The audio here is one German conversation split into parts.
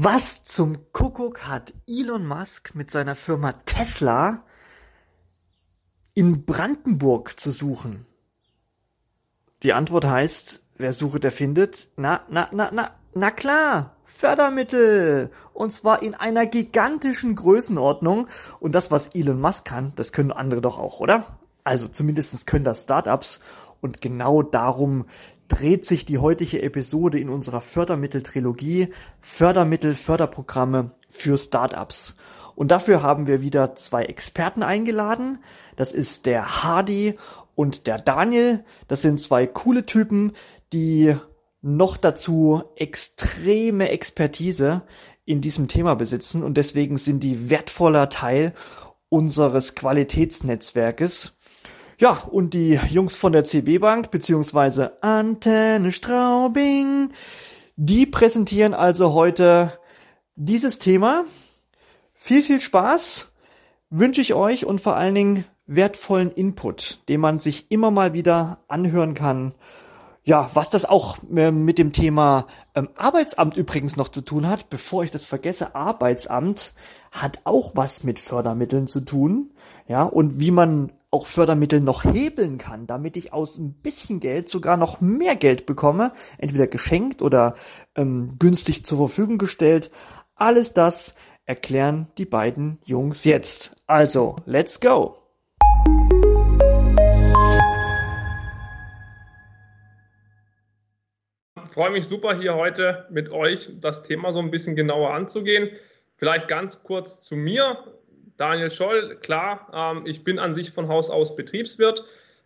Was zum Kuckuck hat Elon Musk mit seiner Firma Tesla in Brandenburg zu suchen? Die Antwort heißt, wer suche, der findet. Na, na, na, na, na klar, Fördermittel. Und zwar in einer gigantischen Größenordnung. Und das, was Elon Musk kann, das können andere doch auch, oder? Also zumindest können das Startups. Und genau darum dreht sich die heutige Episode in unserer Fördermittel-Trilogie Fördermittel, Förderprogramme für Startups. Und dafür haben wir wieder zwei Experten eingeladen. Das ist der Hardy und der Daniel. Das sind zwei coole Typen, die noch dazu extreme Expertise in diesem Thema besitzen und deswegen sind die wertvoller Teil unseres Qualitätsnetzwerkes. Ja, und die Jungs von der CB Bank beziehungsweise Antenne Straubing, die präsentieren also heute dieses Thema. Viel, viel Spaß wünsche ich euch und vor allen Dingen wertvollen Input, den man sich immer mal wieder anhören kann. Ja, was das auch äh, mit dem Thema ähm, Arbeitsamt übrigens noch zu tun hat, bevor ich das vergesse, Arbeitsamt hat auch was mit Fördermitteln zu tun. Ja, und wie man auch Fördermittel noch hebeln kann, damit ich aus ein bisschen Geld sogar noch mehr Geld bekomme, entweder geschenkt oder ähm, günstig zur Verfügung gestellt. Alles das erklären die beiden Jungs jetzt. Also, let's go! Ich freue mich super hier heute mit euch das Thema so ein bisschen genauer anzugehen. Vielleicht ganz kurz zu mir. Daniel Scholl, klar, ähm, ich bin an sich von Haus aus Betriebswirt,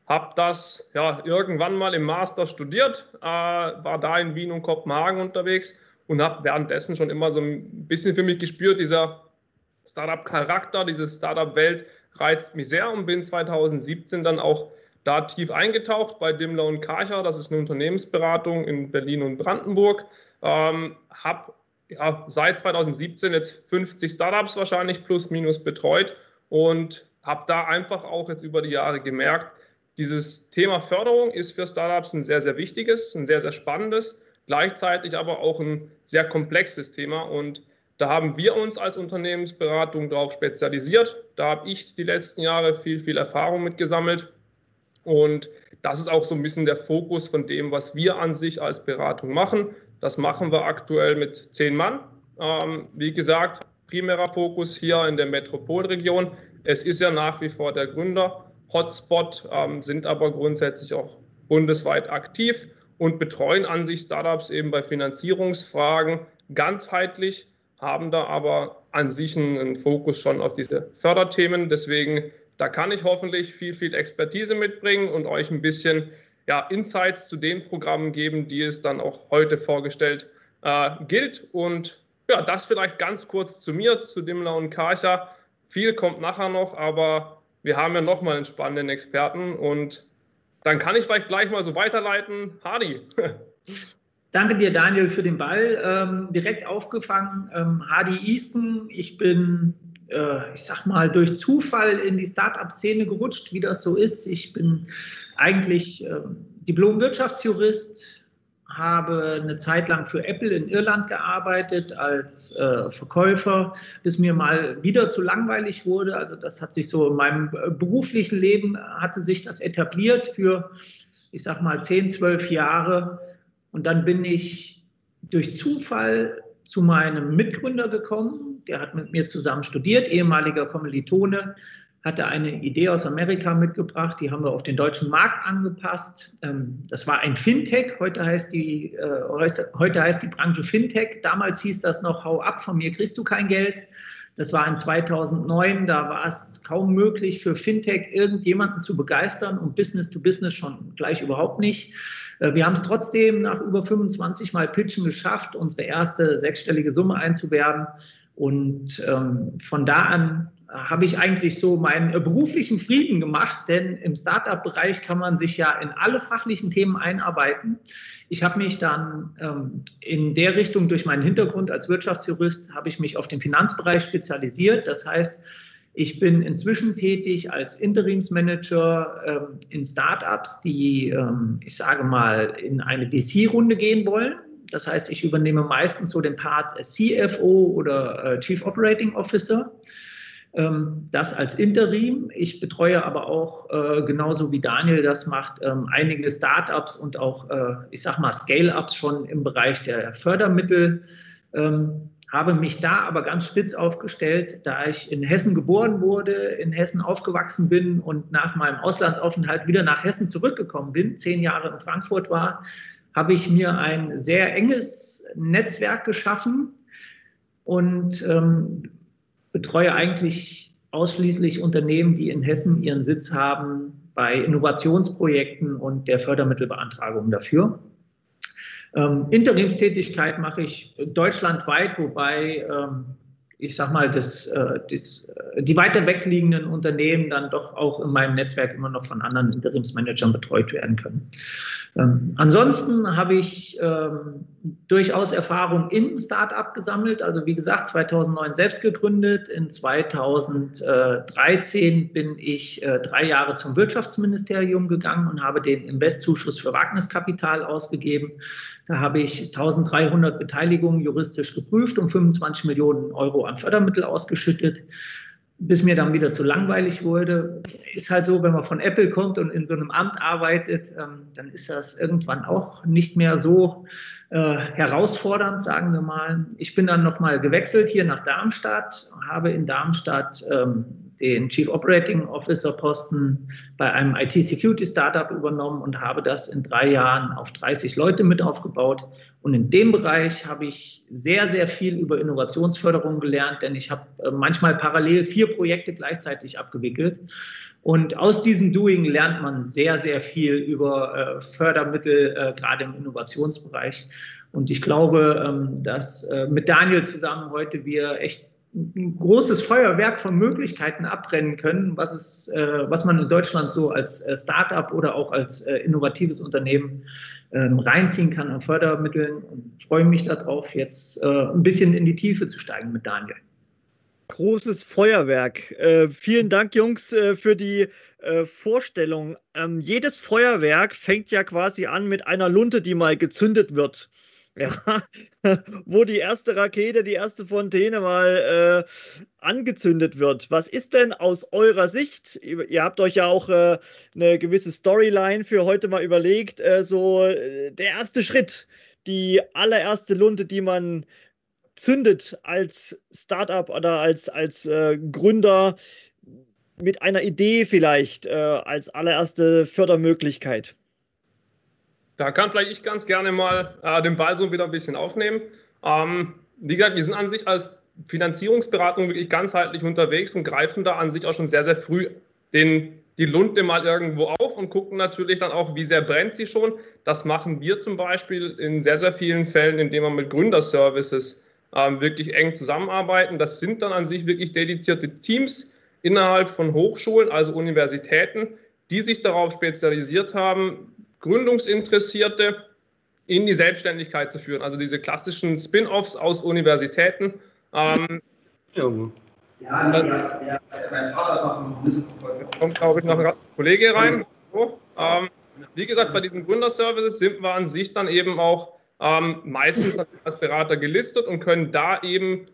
habe das ja irgendwann mal im Master studiert, äh, war da in Wien und Kopenhagen unterwegs und habe währenddessen schon immer so ein bisschen für mich gespürt, dieser Startup-Charakter, diese Startup-Welt reizt mich sehr und bin 2017 dann auch da tief eingetaucht bei Dimmler und Karcher. Das ist eine Unternehmensberatung in Berlin und Brandenburg. Ähm, habe ja, seit 2017 jetzt 50 Startups wahrscheinlich plus minus betreut und habe da einfach auch jetzt über die Jahre gemerkt, dieses Thema Förderung ist für Startups ein sehr, sehr wichtiges, ein sehr, sehr spannendes, gleichzeitig aber auch ein sehr komplexes Thema. Und da haben wir uns als Unternehmensberatung darauf spezialisiert. Da habe ich die letzten Jahre viel, viel Erfahrung mitgesammelt. Und das ist auch so ein bisschen der Fokus von dem, was wir an sich als Beratung machen. Das machen wir aktuell mit zehn Mann. Ähm, wie gesagt, primärer Fokus hier in der Metropolregion. Es ist ja nach wie vor der Gründer-Hotspot, ähm, sind aber grundsätzlich auch bundesweit aktiv und betreuen an sich Startups eben bei Finanzierungsfragen ganzheitlich, haben da aber an sich einen Fokus schon auf diese Förderthemen. Deswegen, da kann ich hoffentlich viel, viel Expertise mitbringen und euch ein bisschen ja, Insights zu den Programmen geben, die es dann auch heute vorgestellt äh, gilt. Und ja, das vielleicht ganz kurz zu mir, zu Dimmler und Karcher. Viel kommt nachher noch, aber wir haben ja nochmal einen spannenden Experten und dann kann ich vielleicht gleich mal so weiterleiten. Hardy. Danke dir, Daniel, für den Ball. Ähm, direkt aufgefangen. Ähm, Hardy Easton, ich bin äh, ich sag mal, durch Zufall in die Start-up-Szene gerutscht, wie das so ist. Ich bin eigentlich äh, Diplom-Wirtschaftsjurist, habe eine Zeit lang für Apple in Irland gearbeitet als äh, Verkäufer, bis mir mal wieder zu langweilig wurde. Also das hat sich so in meinem äh, beruflichen Leben, hatte sich das etabliert für, ich sag mal, 10, 12 Jahre. Und dann bin ich durch Zufall zu meinem Mitgründer gekommen, der hat mit mir zusammen studiert, ehemaliger Kommilitone, hatte eine Idee aus Amerika mitgebracht, die haben wir auf den deutschen Markt angepasst. Ähm, das war ein Fintech, heute heißt die, äh, heute heißt die Branche Fintech. Damals hieß das noch, hau ab, von mir kriegst du kein Geld. Das war in 2009, da war es kaum möglich für Fintech irgendjemanden zu begeistern und Business to Business schon gleich überhaupt nicht. Äh, wir haben es trotzdem nach über 25 Mal Pitchen geschafft, unsere erste sechsstellige Summe einzuwerben und ähm, von da an habe ich eigentlich so meinen äh, beruflichen Frieden gemacht, denn im Startup-Bereich kann man sich ja in alle fachlichen Themen einarbeiten. Ich habe mich dann ähm, in der Richtung durch meinen Hintergrund als Wirtschaftsjurist habe ich mich auf den Finanzbereich spezialisiert. Das heißt, ich bin inzwischen tätig als Interimsmanager ähm, in Startups, die, ähm, ich sage mal, in eine VC-Runde gehen wollen Das heißt, ich übernehme meistens so den Part CFO oder äh, Chief Operating Officer. Ähm, das als Interim. Ich betreue aber auch, äh, genauso wie Daniel das macht, ähm, einige Startups und auch, äh, ich sag mal, Scale-Ups schon im Bereich der Fördermittel. Ähm, habe mich da aber ganz spitz aufgestellt, da ich in Hessen geboren wurde, in Hessen aufgewachsen bin und nach meinem Auslandsaufenthalt wieder nach Hessen zurückgekommen bin, zehn Jahre in Frankfurt war, habe ich mir ein sehr enges Netzwerk geschaffen und ähm, betreue eigentlich ausschließlich Unternehmen, die in Hessen ihren Sitz haben bei Innovationsprojekten und der Fördermittelbeantragung dafür. Ähm, Interimstätigkeit mache ich deutschlandweit, wobei ähm, ich sag mal, das, äh, das, äh, die weiter wegliegenden Unternehmen dann doch auch in meinem Netzwerk immer noch von anderen Interimsmanagern betreut werden können. Ähm, ansonsten habe ich ähm, durchaus Erfahrung im Startup gesammelt. Also wie gesagt, 2009 selbst gegründet. In 2013 bin ich äh, drei Jahre zum Wirtschaftsministerium gegangen und habe den Investzuschuss für Wagniskapital ausgegeben. Da habe ich 1300 Beteiligungen juristisch geprüft und 25 Millionen Euro an Fördermittel ausgeschüttet bis mir dann wieder zu langweilig wurde. Ist halt so, wenn man von Apple kommt und in so einem Amt arbeitet, ähm, dann ist das irgendwann auch nicht mehr so äh, herausfordernd, sagen wir mal. Ich bin dann nochmal gewechselt hier nach Darmstadt, habe in Darmstadt ähm, den Chief Operating Officer Posten bei einem IT-Security-Startup übernommen und habe das in drei Jahren auf 30 Leute mit aufgebaut. Und in dem Bereich habe ich sehr, sehr viel über Innovationsförderung gelernt, denn ich habe äh, manchmal parallel vier Projekte gleichzeitig abgewickelt. Und aus diesem Doing lernt man sehr, sehr viel über äh, Fördermittel, äh, gerade im Innovationsbereich. Und ich glaube, ähm, dass mit Daniel zusammen heute wir echt ein großes Feuerwerk von Möglichkeiten abbrennen können, was, es, äh, was man in Deutschland so als äh, Start-up oder auch als äh, innovatives Unternehmen ähm, reinziehen kann an Fördermitteln und freue mich darauf, jetzt äh, ein bisschen in die Tiefe zu steigen mit Daniel. Großes Feuerwerk. Äh, vielen Dank, Jungs, äh, für die Vorstellung. Ähm, jedes Feuerwerk fängt ja quasi an mit einer Lunte, die mal gezündet wird. Ja, wo die erste Rakete, die erste Fontäne mal äh, angezündet wird. Was ist denn aus eurer Sicht? Ihr habt euch ja auch äh, eine gewisse Storyline für heute mal überlegt. Äh, so äh, der erste Schritt, die allererste Lunte, die man zündet als Startup oder als, als äh, Gründer mit einer Idee vielleicht äh, als allererste Fördermöglichkeit. Da kann vielleicht ich ganz gerne mal äh, den Ball so wieder ein bisschen aufnehmen. Ähm, wie gesagt, wir sind an sich als Finanzierungsberatung wirklich ganzheitlich unterwegs und greifen da an sich auch schon sehr, sehr früh den, die Lunte mal irgendwo auf und gucken natürlich dann auch, wie sehr brennt sie schon. Das machen wir zum Beispiel in sehr, sehr vielen Fällen, indem wir mit Gründerservices ähm, wirklich eng zusammenarbeiten. Das sind dann an sich wirklich dedizierte Teams innerhalb von Hochschulen, also Universitäten, die sich darauf spezialisiert haben, Gründungsinteressierte in die Selbstständigkeit zu führen. Also diese klassischen Spin-offs aus Universitäten. Ähm, ja, ja, ja, mein Vater ist noch Jetzt kommt, glaube ich, noch ein Kollege rein. So, ähm, wie gesagt, bei diesen Gründerservices sind wir an sich dann eben auch ähm, meistens als Berater gelistet und können da eben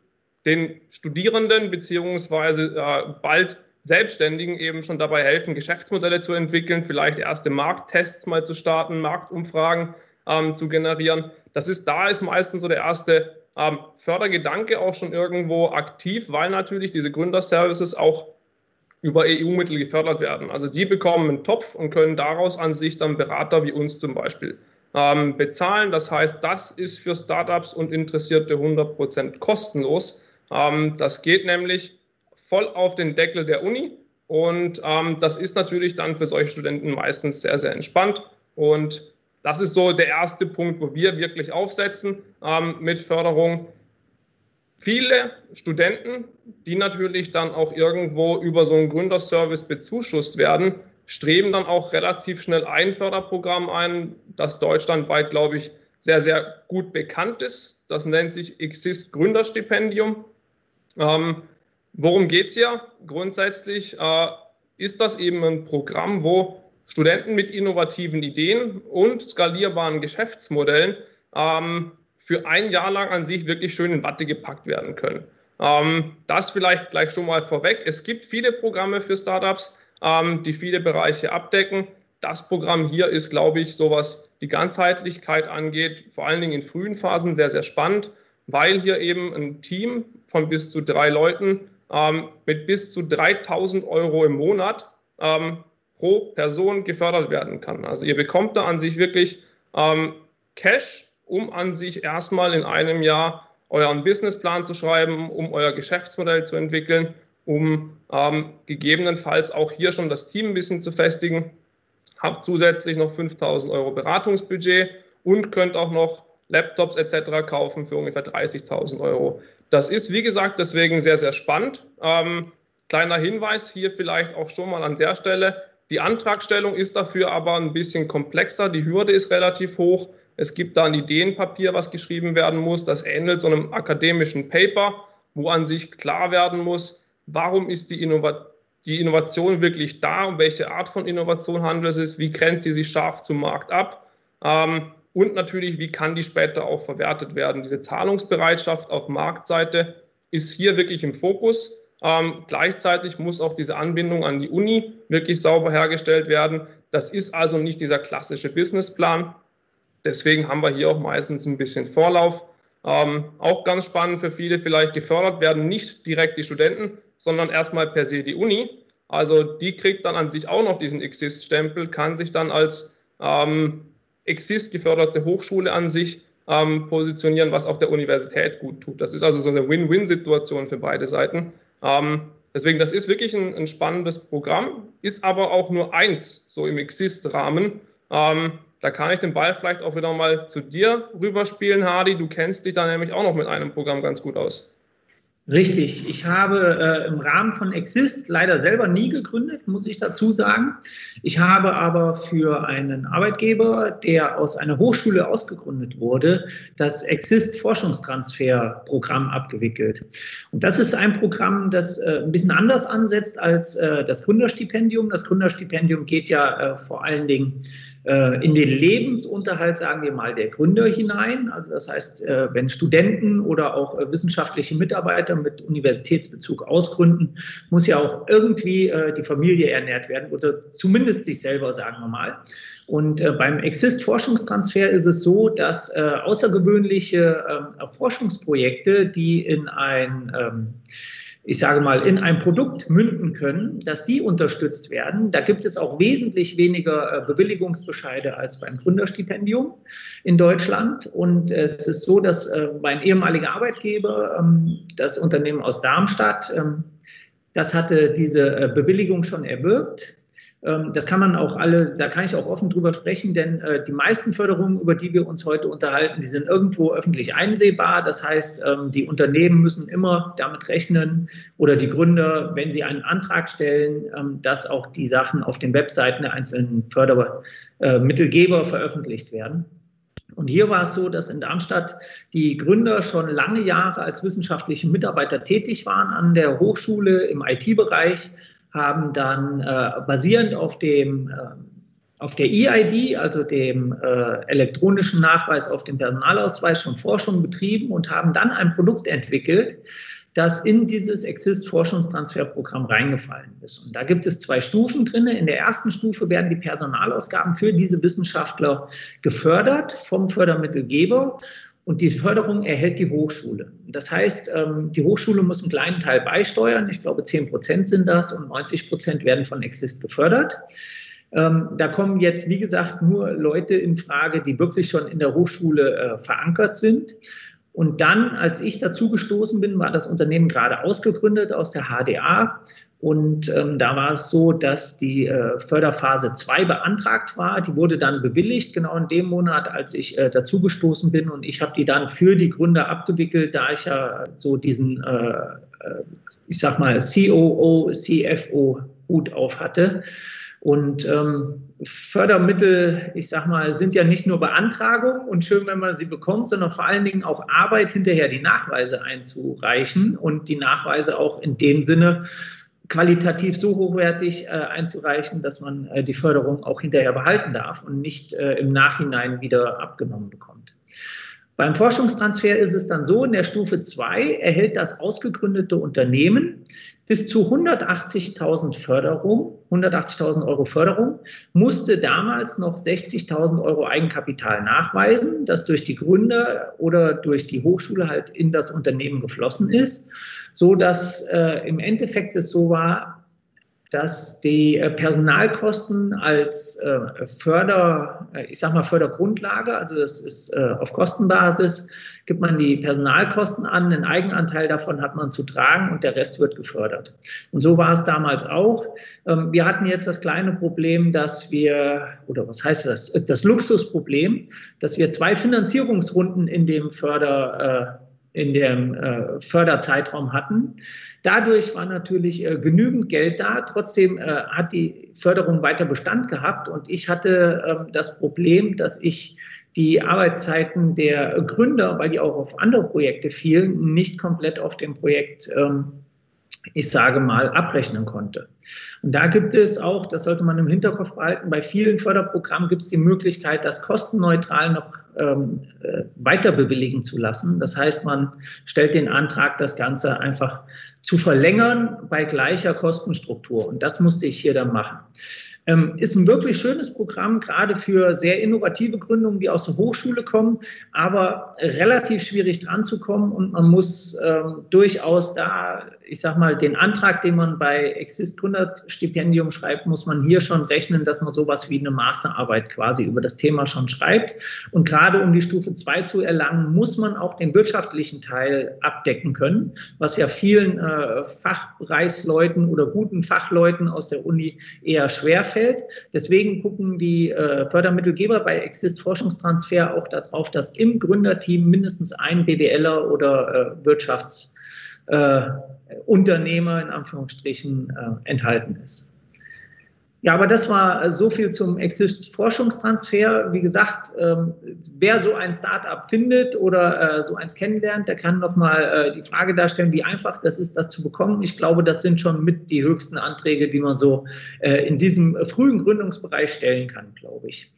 den Studierenden beziehungsweise äh, bald Selbstständigen eben schon dabei helfen, Geschäftsmodelle zu entwickeln, vielleicht erste Markttests mal zu starten, Marktumfragen ähm, zu generieren. Das ist, da ist meistens so der erste ähm, Fördergedanke auch schon irgendwo aktiv, weil natürlich diese Gründerservices auch über EU-Mittel gefördert werden. Also die bekommen einen Topf und können daraus an sich dann Berater wie uns zum Beispiel ähm, bezahlen. Das heißt, das ist für Startups und Interessierte 100% kostenlos. Ähm, das geht nämlich voll auf den Deckel der Uni. Und ähm, das ist natürlich dann für solche Studenten meistens sehr, sehr entspannt. Und das ist so der erste Punkt, wo wir wirklich aufsetzen ähm, mit Förderung. Viele Studenten, die natürlich dann auch irgendwo über so einen Gründerservice bezuschusst werden, streben dann auch relativ schnell ein Förderprogramm ein, das deutschlandweit, glaube ich, sehr, sehr gut bekannt ist. Das nennt sich Exist Gründerstipendium. Ähm, Worum geht es hier? Grundsätzlich äh, ist das eben ein Programm, wo Studenten mit innovativen Ideen und skalierbaren Geschäftsmodellen ähm, für ein Jahr lang an sich wirklich schön in Watte gepackt werden können. Ähm, das vielleicht gleich schon mal vorweg. Es gibt viele Programme für Startups, ähm, die viele Bereiche abdecken. Das Programm hier ist, glaube ich, so was die Ganzheitlichkeit angeht, vor allen Dingen in frühen Phasen sehr, sehr spannend, weil hier eben ein Team von bis zu drei Leuten ähm, mit bis zu 3000 Euro im Monat ähm, pro Person gefördert werden kann. Also ihr bekommt da an sich wirklich ähm, Cash, um an sich erstmal in einem Jahr euren Businessplan zu schreiben, um euer Geschäftsmodell zu entwickeln, um ähm, gegebenenfalls auch hier schon das Team ein bisschen zu festigen. Habt zusätzlich noch 5000 Euro Beratungsbudget und könnt auch noch Laptops etc. kaufen für ungefähr 30.000 Euro. Das ist, wie gesagt, deswegen sehr, sehr spannend. Ähm, kleiner Hinweis hier vielleicht auch schon mal an der Stelle. Die Antragstellung ist dafür aber ein bisschen komplexer. Die Hürde ist relativ hoch. Es gibt da ein Ideenpapier, was geschrieben werden muss. Das ähnelt so einem akademischen Paper, wo an sich klar werden muss, warum ist die, Innova die Innovation wirklich da, um welche Art von Innovation handelt es sich, wie grenzt sie sich scharf zum Markt ab ähm, und natürlich, wie kann die später auch verwertet werden. Diese Zahlungsbereitschaft auf Marktseite ist hier wirklich im Fokus. Ähm, gleichzeitig muss auch diese Anbindung an die Uni wirklich sauber hergestellt werden. Das ist also nicht dieser klassische Businessplan, Deswegen haben wir hier auch meistens ein bisschen Vorlauf. Ähm, auch ganz spannend für viele vielleicht gefördert werden nicht direkt die Studenten, sondern erstmal per se die Uni. Also die kriegt dann an sich auch noch diesen Exist-Stempel, kann sich dann als ähm, Exist geförderte Hochschule an sich ähm, positionieren, was auch der Universität gut tut. Das ist also so eine Win-Win-Situation für beide Seiten. Ähm, deswegen, das ist wirklich ein, ein, spannendes Programm, ist aber auch nur eins so im Exist-Rahmen. Ähm, da kann ich den Ball vielleicht auch wieder mal zu dir rüberspielen, Hardy. Du kennst dich da nämlich auch noch mit einem Programm ganz gut aus. Richtig. Ich habe äh, im Rahmen von Exist leider selber nie gegründet, muss ich dazu sagen. Ich habe aber für einen Arbeitgeber, der aus einer Hochschule ausgegründet wurde, das Exist Forschungstransferprogramm abgewickelt. Und das ist ein Programm, das äh, ein bisschen anders ansetzt als äh, das Gründerstipendium. Das Gründerstipendium geht ja äh, vor allen Dingen in den Lebensunterhalt, sagen wir mal, der Gründer hinein. Also das heißt, äh, wenn Studenten oder auch äh, wissenschaftliche Mitarbeiter mit Universitätsbezug ausgründen, muss ja auch irgendwie die Familie ernährt werden oder zumindest sich selber, sagen wir mal. Und beim Exist-Forschungstransfer ist es so, dass außergewöhnliche ähm, Forschungsprojekte, die in ein ähm, ich sage mal, in ein Produkt münden können, dass die unterstützt werden. Da gibt es auch wesentlich weniger äh, Bewilligungsbescheide als beim Gründerstipendium in Deutschland. Und es ist so, dass äh, mein ehemaliger Arbeitgeber, ähm, das Unternehmen aus Darmstadt, ähm, das hatte diese äh, Bewilligung schon erwirkt. Ähm, das kann man auch alle, da kann ich auch offen drüber sprechen, denn äh, die meisten Förderungen, über die wir uns heute unterhalten, die sind irgendwo öffentlich einsehbar. Das heißt, ähm, die Unternehmen müssen immer damit rechnen oder die Gründer, wenn sie einen Antrag stellen, ähm, dass auch die Sachen auf den Webseiten der einzelnen Fördermittelgeber veröffentlicht werden. Und hier war es so, dass in Darmstadt die Gründer schon lange Jahre als wissenschaftliche Mitarbeiter tätig waren an der Hochschule im IT-Bereich haben dann äh, basierend auf dem äh, auf der EID, also dem äh, elektronischen Nachweis auf dem Personalausweis, schon Forschung betrieben und haben dann ein Produkt entwickelt, das in dieses Exist-Forschungstransferprogramm reingefallen ist. Und da gibt es zwei Stufen drin. In der ersten Stufe werden die Personalausgaben für diese Wissenschaftler gefördert vom Fördermittelgeber und die Förderung erhält die Hochschule. Das heißt, ähm, die Hochschule muss einen kleinen Teil beisteuern. Ich glaube, 10 Prozent sind das und 90 Prozent werden von Exist gefördert. Ähm, da kommen jetzt, wie gesagt, nur Leute in Frage, die wirklich schon in der Hochschule äh, verankert sind. Und dann, als ich dazu gestoßen bin, war das Unternehmen gerade ausgegründet aus der HDA und ähm, da war es so, dass die äh, Förderphase 2 beantragt war. Die wurde dann bewilligt, genau in dem Monat, als ich äh, dazugestoßen bin. Und ich habe die dann für die Gründer abgewickelt, da ich ja so diesen, äh, äh ich sag mal, COO, CFO Hut auf hatte. Und ähm, Fördermittel, ich sag mal, sind ja nicht nur Beantragung und schön, wenn man sie bekommt, sondern vor allen Dingen auch Arbeit hinterher, die Nachweise einzureichen und die Nachweise auch in dem Sinne qualitativ so hochwertig äh, einzureichen, dass man äh, die Förderung auch hinterher behalten darf und nicht äh, im Nachhinein wieder abgenommen bekommt. Beim Forschungstransfer ist es dann so, in der Stufe 2 erhält das ausgegründete Unternehmen bis zu 180.000 Förderung, 180.000 Euro Förderung, musste damals noch 60.000 Euro Eigenkapital nachweisen, das durch die Gründer oder durch die Hochschule halt in das Unternehmen geflossen ist, so dass äh, im Endeffekt es so war, dass die äh, Personalkosten als äh, Förder, äh, ich sag mal Fördergrundlage, also das ist auf Kostenbasis, gibt man die Personalkosten an, einen Eigenanteil davon hat man zu tragen und der Rest wird gefördert. Und so war es damals auch. Ähm, wir hatten jetzt das kleine Problem, dass wir, oder was heißt das, das Luxusproblem, dass wir zwei Finanzierungsrunden in dem Förder in dem äh, Förderzeitraum hatten. Dadurch war natürlich äh, genügend Geld da. Trotzdem äh, hat die Förderung weiter Bestand gehabt und ich hatte ähm, das Problem, dass ich die Arbeitszeiten der Gründer, weil die auch auf andere Projekte fielen, nicht komplett auf dem Projekt, ähm, ich sage mal, abrechnen konnte. Und da gibt es auch, das sollte man im Hinterkopf behalten, bei vielen Förderprogrammen gibt es die Möglichkeit, das kostenneutral noch ähm, äh, weiter bewilligen zu lassen. Das heißt, man stellt den Antrag, das Ganze einfach zu verlängern bei gleicher Kostenstruktur. Und das musste ich hier dann machen. Ähm, ist ein wirklich schönes Programm, gerade für sehr innovative Gründungen, die aus der Hochschule kommen, aber relativ schwierig dran zu kommen und man muss ähm, durchaus da, ich sag mal, den Antrag, den man bei Exist 100 Stipendium schreibt, muss man hier schon rechnen, dass man sowas wie eine Masterarbeit quasi über das Thema schon schreibt. Und gerade um die Stufe 2 zu erlangen, muss man auch den wirtschaftlichen Teil abdecken können, was ja vielen äh, Fachbereichsleuten oder guten Fachleuten aus der Uni eher schwerfällt darstellt. Deswegen gucken die äh, Fördermittelgeber bei Exist Forschungstransfer auch darauf, dass im Gründerteam mindestens ein BWLer oder äh, Wirtschaftsunternehmer äh, in Anführungsstrichen äh, enthalten ist. Ja, aber das war so viel zum Exist-Forschungstransfer. Wie gesagt, ähm, wer so ein Startup findet oder äh, so eins kennenlernt, der kann nochmal äh, die Frage darstellen, wie einfach das ist, das zu bekommen. Ich glaube, das sind schon mit die höchsten Anträge, die man so äh, in diesem frühen Gründungsbereich stellen kann, glaube ich.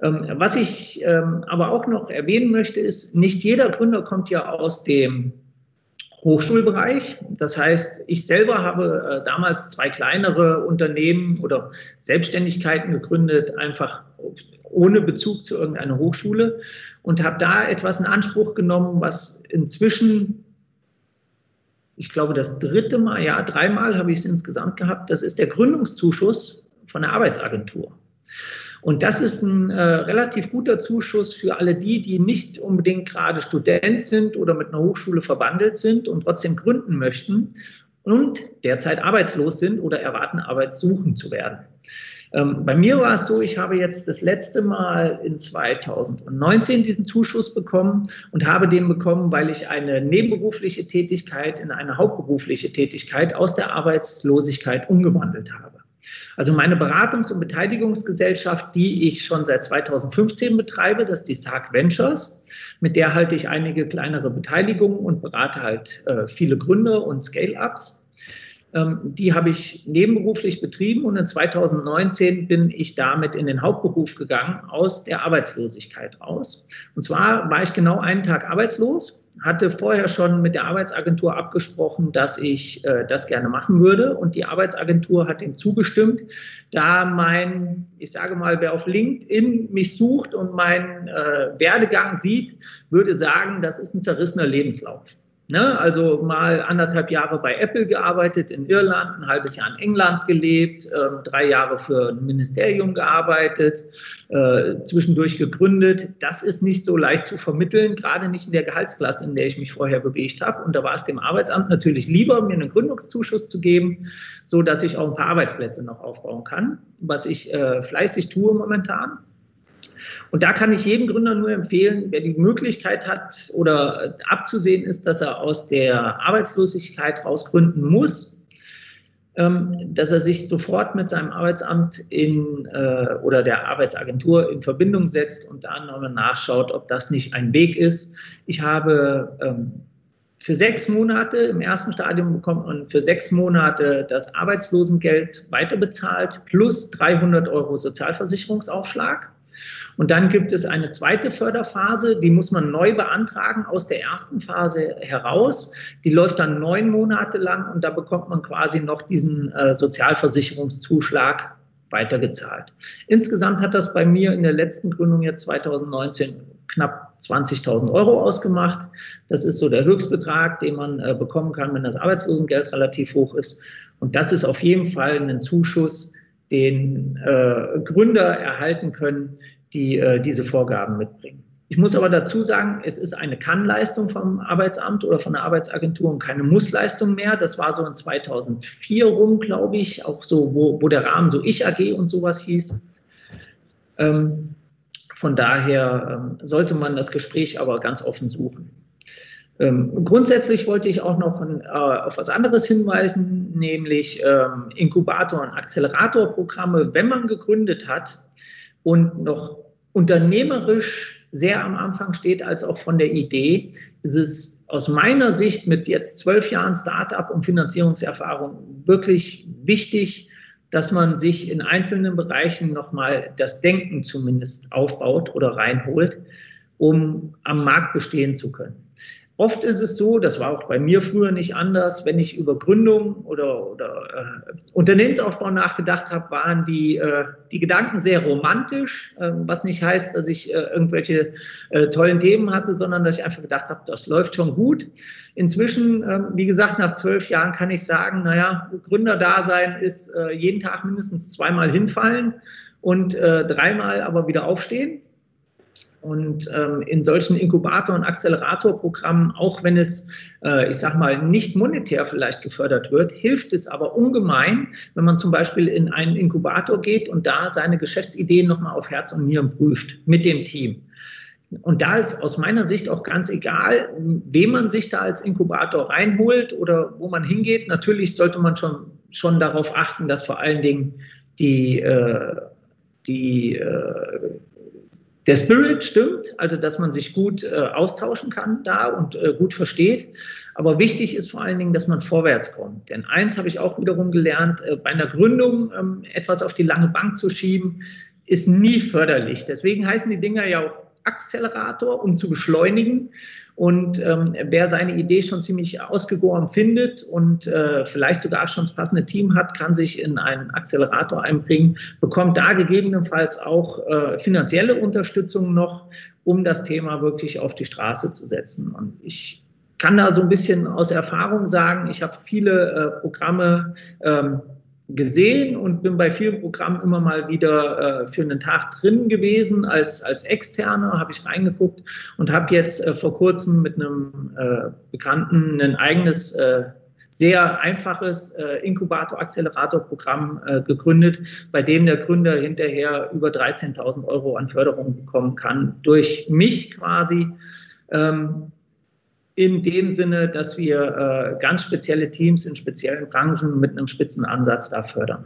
Ähm, was ich ähm, aber auch noch erwähnen möchte, ist, nicht jeder Gründer kommt ja aus dem Hochschulbereich. Das heißt, ich selber habe äh, damals zwei kleinere Unternehmen oder Selbstständigkeiten gegründet, einfach ohne Bezug zu irgendeiner Hochschule und habe da etwas in Anspruch genommen, was inzwischen, ich glaube, das dritte Mal, ja, dreimal habe ich es insgesamt gehabt. Das ist der Gründungszuschuss von der Arbeitsagentur. Und das ist ein äh, relativ guter Zuschuss für alle die, die nicht unbedingt gerade Student sind oder mit einer Hochschule verwandelt sind und trotzdem gründen möchten und derzeit arbeitslos sind oder erwarten, arbeitssuchend zu werden. Ähm, bei mir war es so, ich habe jetzt das letzte Mal in 2019 diesen Zuschuss bekommen und habe den bekommen, weil ich eine nebenberufliche Tätigkeit in eine hauptberufliche Tätigkeit aus der Arbeitslosigkeit umgewandelt habe. Also meine Beratungs- und Beteiligungsgesellschaft, die ich schon seit 2015 betreibe, das ist die SARC Ventures. Mit der halte ich einige kleinere Beteiligungen und berate halt äh, viele Gründer und Scale-Ups. Ähm, die habe ich nebenberuflich betrieben und in 2019 bin ich damit in den Hauptberuf gegangen aus der Arbeitslosigkeit raus. Und zwar war ich genau einen Tag arbeitslos hatte vorher schon mit der Arbeitsagentur abgesprochen, dass ich äh, das gerne machen würde. Und die Arbeitsagentur hat dem zugestimmt, da mein, ich sage mal, wer auf LinkedIn mich sucht und meinen äh, Werdegang sieht, würde sagen, das ist ein zerrissener Lebenslauf. Ne? Also mal anderthalb Jahre bei Apple gearbeitet in Irland, ein halbes Jahr in England gelebt, äh, drei Jahre für ein Ministerium gearbeitet, äh, zwischendurch gegründet. Das ist nicht so leicht zu vermitteln, gerade nicht in der Gehaltsklasse, in der ich mich vorher bewegt habe. Und da war es dem Arbeitsamt natürlich lieber, mir einen Gründungszuschuss zu geben, so dass ich auch ein paar Arbeitsplätze noch aufbauen kann, was ich äh, fleißig tue momentan. Und da kann ich jedem Gründer nur empfehlen, wer die Möglichkeit hat oder abzusehen ist, dass er aus der Arbeitslosigkeit rausgründen muss, ähm, dass er sich sofort mit seinem Arbeitsamt in, äh, oder der Arbeitsagentur in Verbindung setzt und dann nochmal nachschaut, ob das nicht ein Weg ist. Ich habe ähm, für sechs Monate im ersten Stadium bekommt man für sechs Monate das Arbeitslosengeld weiterbezahlt plus 300 Euro Sozialversicherungsaufschlag. Und dann gibt es eine zweite Förderphase, die muss man neu beantragen aus der ersten Phase heraus. Die läuft dann neun Monate lang und da bekommt man quasi noch diesen äh, Sozialversicherungszuschlag weitergezahlt. Insgesamt hat das bei mir in der letzten Gründung jetzt 2019 knapp 20.000 Euro ausgemacht. Das ist so der Höchstbetrag, den man äh, bekommen kann, wenn das Arbeitslosengeld relativ hoch ist. Und das ist auf jeden Fall ein Zuschuss, den äh, Gründer erhalten können, die äh, diese Vorgaben mitbringen. Ich muss aber dazu sagen, es ist eine Kannleistung vom Arbeitsamt oder von der Arbeitsagentur und keine Mussleistung mehr. Das war so in 2004 rum, glaube ich, auch so, wo, wo der Rahmen so Ich AG und sowas hieß. Ähm, von daher ähm, sollte man das Gespräch aber ganz offen suchen. Ähm, grundsätzlich wollte ich auch noch ein, äh, auf was anderes hinweisen, nämlich ähm, Inkubator- und Acceleratorprogramme. Wenn man gegründet hat und noch unternehmerisch sehr am Anfang steht, als auch von der Idee, ist es aus meiner Sicht mit jetzt zwölf Jahren Startup und Finanzierungserfahrung wirklich wichtig, dass man sich in einzelnen Bereichen nochmal das Denken zumindest aufbaut oder reinholt, um am Markt bestehen zu können. Oft ist es so, das war auch bei mir früher nicht anders, wenn ich über Gründung oder, oder äh, Unternehmensaufbau nachgedacht habe, waren die, äh, die Gedanken sehr romantisch, äh, was nicht heißt, dass ich äh, irgendwelche äh, tollen Themen hatte, sondern dass ich einfach gedacht habe, das läuft schon gut. Inzwischen, ähm, wie gesagt, nach zwölf Jahren kann ich sagen, naja, Gründerdasein ist äh, jeden Tag mindestens zweimal hinfallen und dreimal aber wieder aufstehen. Und ähm, in solchen Inkubator- und Acceleratorprogrammen, auch wenn es, äh, ich sag mal, nicht monetär vielleicht gefördert wird, hilft es aber ungemein, wenn man zum Beispiel in einen Inkubator geht und da seine Geschäftsideen nochmal auf Herz und Nieren prüft mit dem Team. Und da ist aus meiner Sicht auch ganz egal, wem man sich da als Inkubator reinholt oder wo man hingeht. Natürlich sollte man schon, schon darauf achten, dass vor allen Dingen die, äh, die äh, der Spirit stimmt, also dass man sich gut äh, austauschen kann da und äh, gut versteht. Aber wichtig ist vor allen Dingen, dass man vorwärts kommt. Denn eins habe ich auch wiederum gelernt, äh, bei einer Gründung ähm, etwas auf die lange Bank zu schieben, ist nie förderlich. Deswegen heißen die Dinger ja auch Accelerator, um zu beschleunigen. Und ähm, wer seine Idee schon ziemlich ausgegoren findet und äh, vielleicht sogar schon das passende Team hat, kann sich in einen Accelerator einbringen, bekommt da gegebenenfalls auch äh, finanzielle Unterstützung noch, um das Thema wirklich auf die Straße zu setzen. Und ich kann da so ein bisschen aus Erfahrung sagen, ich habe viele äh, Programme ähm, gesehen und bin bei vielen Programmen immer mal wieder äh, für einen Tag drin gewesen als, als Externer, habe ich reingeguckt und habe jetzt äh, vor kurzem mit einem äh, Bekannten ein eigenes, äh, sehr einfaches äh, Inkubator-Accelerator-Programm äh, gegründet, bei dem der Gründer hinterher über 13.000 Euro an Förderung bekommen kann, durch mich quasi. Ähm, in dem Sinne, dass wir äh, ganz spezielle Teams in speziellen Branchen mit einem spitzen Ansatz da fördern.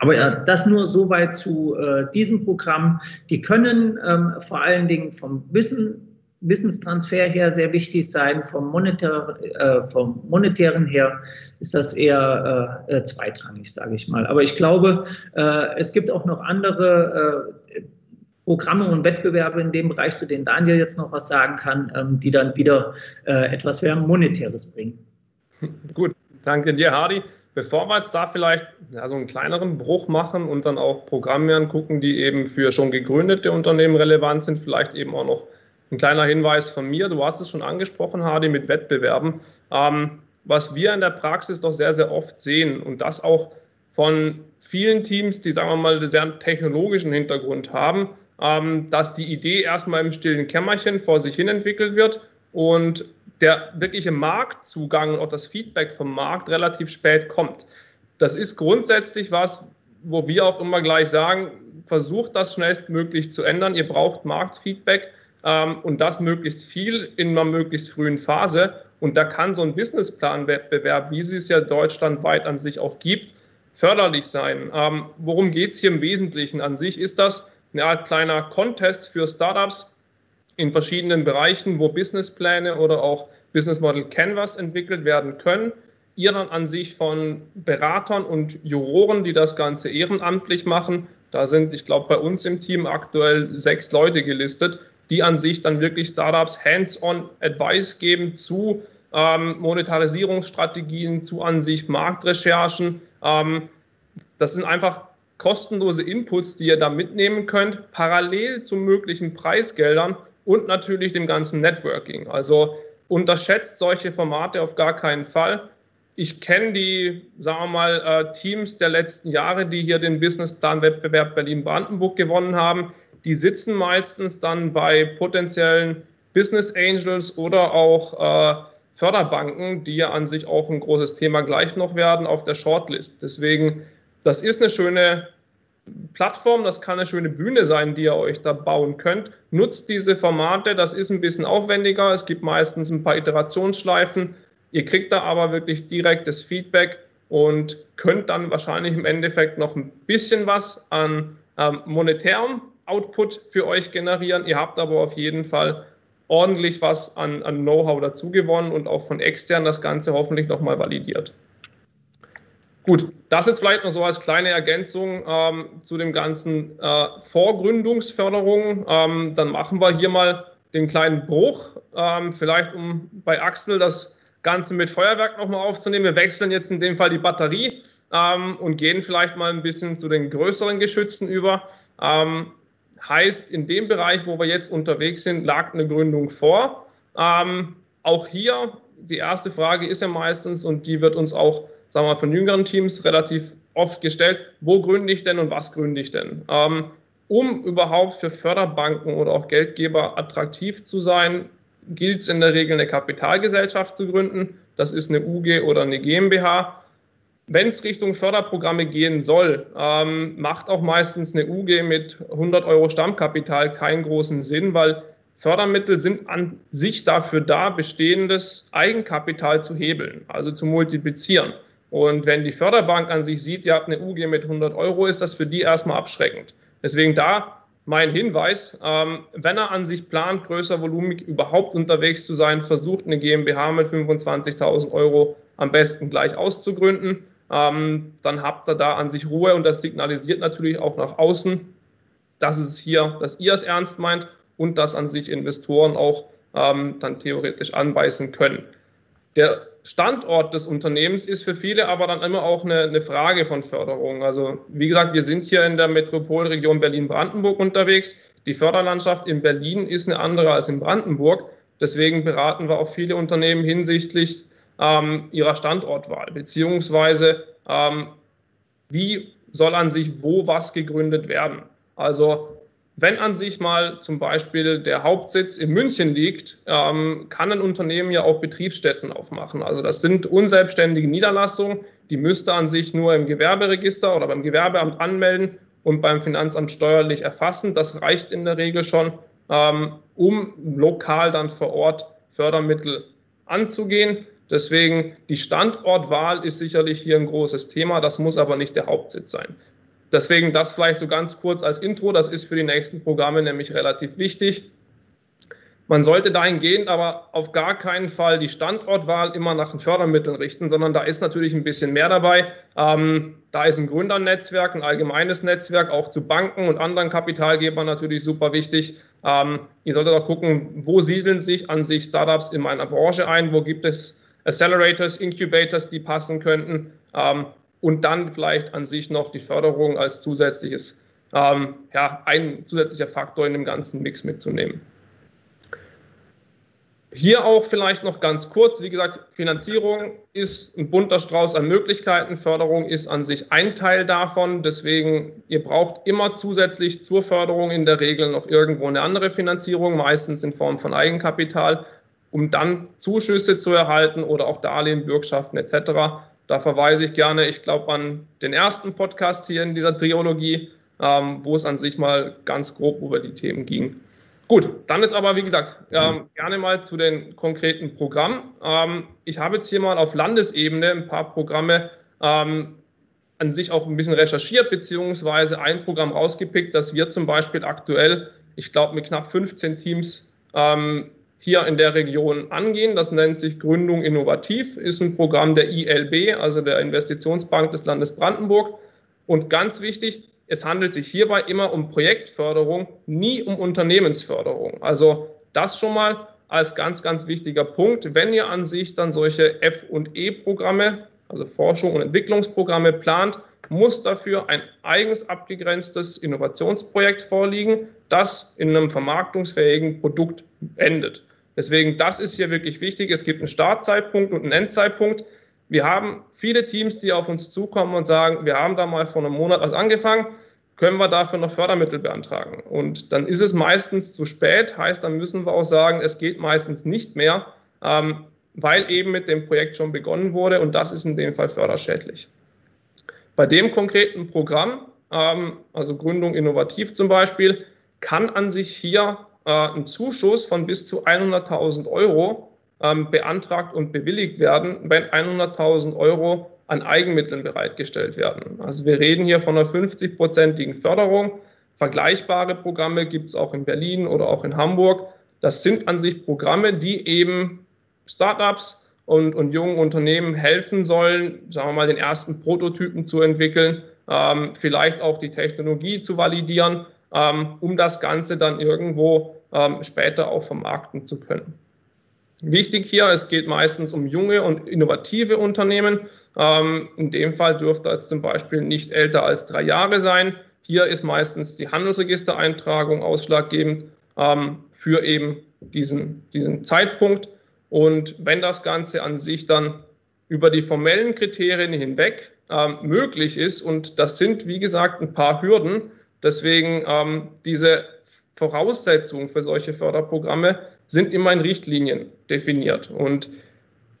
Aber ja, das nur soweit zu äh, diesem Programm. Die können ähm, vor allen Dingen vom Wissen, Wissenstransfer her sehr wichtig sein. Vom, Monetär, äh, vom monetären her ist das eher äh, äh zweitrangig, sage ich mal. Aber ich glaube, äh, es gibt auch noch andere äh, Programme und Wettbewerbe in dem Bereich, zu denen Daniel jetzt noch was sagen kann, ähm, die dann wieder äh, etwas mehr Monetäres bringen. Gut, danke dir, Hardy. Bevor wir jetzt da vielleicht ja, so einen kleineren Bruch machen und dann auch Programme angucken, die eben für schon gegründete Unternehmen relevant sind, vielleicht eben auch noch ein kleiner Hinweis von mir. Du hast es schon angesprochen, Hardy, mit Wettbewerben. Ähm, was wir in der Praxis doch sehr, sehr oft sehen und das auch von vielen Teams, die, sagen wir mal, einen sehr technologischen Hintergrund haben, ähm, dass die Idee erstmal im stillen Kämmerchen vor sich hin entwickelt wird und der wirkliche Marktzugang und auch das Feedback vom Markt relativ spät kommt. Das ist grundsätzlich was, wo wir auch immer gleich sagen, versucht das schnellstmöglich zu ändern. Ihr braucht Marktfeedback ähm, und das möglichst viel in einer möglichst frühen Phase. Und da kann so ein Businessplan-Wettbewerb, wie es es ja deutschlandweit an sich auch gibt, förderlich sein. Ähm, worum geht es hier im Wesentlichen an sich? Ist das eine Art kleiner Contest für Startups in verschiedenen Bereichen, wo Businesspläne oder auch Business Model Canvas entwickelt werden können. Ihr dann an sich von Beratern und Juroren, die das Ganze ehrenamtlich machen, Da sind, ich glaube, bei uns im Team aktuell sechs Leute gelistet, die an sich dann wirklich Startups hands-on Advice geben zu ähm, Monetarisierungsstrategien, zu an sich Marktrecherchen. Ähm, das sind einfach kostenlose Inputs, die ihr da mitnehmen könnt, parallel zu möglichen Preisgeldern und natürlich dem ganzen Networking. Also unterschätzt solche Formate auf gar keinen Fall. Ich kenne die, sagen wir mal, äh, Teams der letzten Jahre, die hier den Businessplan-Wettbewerb Berlin-Brandenburg gewonnen haben. Die sitzen meistens dann bei potenziellen Business Angels oder auch äh, Förderbanken, die ja an sich auch ein großes Thema gleich noch werden, auf der Shortlist. Deswegen das ist eine schöne Plattform, das kann eine schöne Bühne sein, die ihr euch da bauen könnt. Nutzt diese Formate, das ist ein bisschen aufwendiger. Es gibt meistens ein paar Iterationsschleifen. Ihr kriegt da aber wirklich direktes Feedback und könnt dann wahrscheinlich im Endeffekt noch ein bisschen was an ähm, monetärem Output für euch generieren. Ihr habt aber auf jeden Fall ordentlich was an, an Know-how dazu gewonnen und auch von extern das Ganze hoffentlich nochmal validiert. Gut, das jetzt vielleicht noch so als kleine Ergänzung ähm, zu dem ganzen äh, Vorgründungsförderung. Ähm, dann machen wir hier mal den kleinen Bruch, ähm, vielleicht um bei Axel das Ganze mit Feuerwerk nochmal aufzunehmen. Wir wechseln jetzt in dem Fall die Batterie ähm, und gehen vielleicht mal ein bisschen zu den größeren Geschützen über. Ähm, heißt, in dem Bereich, wo wir jetzt unterwegs sind, lag eine Gründung vor. Ähm, auch hier, die erste Frage ist ja meistens, und die wird uns auch sagen wir mal, von jüngeren Teams relativ oft gestellt, wo gründe ich denn und was gründe ich denn? Ähm, um überhaupt für Förderbanken oder auch Geldgeber attraktiv zu sein, gilt es in der Regel eine Kapitalgesellschaft zu gründen. Das ist eine UG oder eine GmbH. Wenn es Richtung Förderprogramme gehen soll, ähm, macht auch meistens eine UG mit 100 Euro Stammkapital keinen großen Sinn, weil Fördermittel sind an sich dafür da, bestehendes Eigenkapital zu hebeln, also zu multiplizieren. Und wenn die Förderbank an sich sieht, ihr habt eine UG mit 100 Euro, ist das für die erstmal abschreckend. Deswegen da mein Hinweis, ähm, wenn er an sich plant, größer volumig überhaupt unterwegs zu sein, versucht eine GmbH mit 25.000 Euro am besten gleich auszugründen. Ähm, dann habt ihr da an sich Ruhe und das signalisiert natürlich auch nach außen, dass es hier, dass ihr es ernst meint und dass an sich Investoren auch ähm, dann theoretisch anbeißen können. Der Standort des Unternehmens ist für viele aber dann immer auch eine, eine, Frage von Förderung. Also wie gesagt, wir sind hier in der Metropolregion Berlin-Brandenburg unterwegs. Die Förderlandschaft in Berlin ist eine andere als in Brandenburg. Deswegen beraten wir auch viele Unternehmen hinsichtlich ähm, ihrer Standortwahl, beziehungsweise ähm, wie soll an sich wo was gegründet werden. Also wenn an sich mal zum Beispiel der Hauptsitz in München liegt, ähm, kann ein Unternehmen ja auch Betriebsstätten aufmachen. Also das sind unselbstständige Niederlassungen, die müsste an sich nur im Gewerberegister oder beim Gewerbeamt anmelden und beim Finanzamt steuerlich erfassen. Das reicht in der Regel schon, ähm, um lokal dann vor Ort Fördermittel anzugehen. Deswegen die Standortwahl ist sicherlich hier ein großes Thema. Das muss aber nicht der Hauptsitz sein. Deswegen das vielleicht so ganz kurz als Intro. Das ist für die nächsten Programme nämlich relativ wichtig. Man sollte dahingehend aber auf gar keinen Fall die Standortwahl immer nach den Fördermitteln richten, sondern da ist natürlich ein bisschen mehr dabei. Ähm, da ist ein Gründernetzwerk, ein allgemeines Netzwerk, auch zu Banken und anderen Kapitalgebern natürlich super wichtig. Ähm, ihr solltet auch gucken, wo siedeln sich an sich Startups in meiner Branche ein, wo gibt es Accelerators, Incubators, die passen könnten. Ähm, und dann vielleicht an sich noch die Förderung als zusätzliches, ähm, ja, ein zusätzlicher Faktor in dem ganzen Mix mitzunehmen. Hier auch vielleicht noch ganz kurz, wie gesagt, Finanzierung ist ein bunter Strauß an Möglichkeiten, Förderung ist an sich ein Teil davon, deswegen ihr braucht immer zusätzlich zur Förderung in der Regel noch irgendwo eine andere Finanzierung, meistens in Form von Eigenkapital, um dann Zuschüsse zu erhalten oder auch Darlehen, Bürgschaften etc. Da verweise ich gerne, ich glaube, an den ersten Podcast hier in dieser Triologie, ähm, wo es an sich mal ganz grob über die Themen ging. Gut, dann jetzt aber, wie gesagt, ähm, gerne mal zu den konkreten Programmen. Ähm, ich habe jetzt hier mal auf Landesebene ein paar Programme ähm, an sich auch ein bisschen recherchiert, beziehungsweise ein Programm rausgepickt, das wir zum Beispiel aktuell, ich glaube, mit knapp 15 Teams ähm, hier in der Region angehen. Das nennt sich Gründung Innovativ, ist ein Programm der ILB, also der Investitionsbank des Landes Brandenburg. Und ganz wichtig, es handelt sich hierbei immer um Projektförderung, nie um Unternehmensförderung. Also das schon mal als ganz, ganz wichtiger Punkt. Wenn ihr an sich dann solche F&E-Programme, also Forschung und Entwicklungsprogramme plant, muss dafür ein eigens abgegrenztes Innovationsprojekt vorliegen, das in einem vermarktungsfähigen Produkt endet. Deswegen, das ist hier wirklich wichtig. Es gibt einen Startzeitpunkt und einen Endzeitpunkt. Wir haben viele Teams, die auf uns zukommen und sagen, wir haben da mal vor einem Monat was angefangen, können wir dafür noch Fördermittel beantragen? Und dann ist es meistens zu spät, heißt, dann müssen wir auch sagen, es geht meistens nicht mehr, ähm, weil eben mit dem Projekt schon begonnen wurde und das ist in dem Fall förderschädlich. Bei dem konkreten Programm, ähm, also Gründung innovativ zum Beispiel, kann an sich hier äh, ein Zuschuss von bis zu 100.000 Euro ähm, beantragt und bewilligt werden, wenn 100.000 Euro an Eigenmitteln bereitgestellt werden. Also wir reden hier von einer 50-prozentigen Förderung. Vergleichbare Programme gibt es auch in Berlin oder auch in Hamburg. Das sind an sich Programme, die eben Startups und, und jungen Unternehmen helfen sollen, sagen wir mal, den ersten Prototypen zu entwickeln, ähm, vielleicht auch die Technologie zu validieren, um das Ganze dann irgendwo ähm, später auch vermarkten zu können. Wichtig hier, es geht meistens um junge und innovative Unternehmen. Ähm, in dem Fall dürfte es zum Beispiel nicht älter als drei Jahre sein. Hier ist meistens die Handelsregistereintragung ausschlaggebend ähm, für eben diesen, diesen Zeitpunkt. Und wenn das Ganze an sich dann über die formellen Kriterien hinweg ähm, möglich ist, und das sind, wie gesagt, ein paar Hürden, deswegen ähm, diese Voraussetzungen für solche Förderprogramme sind immer in Richtlinien definiert. Und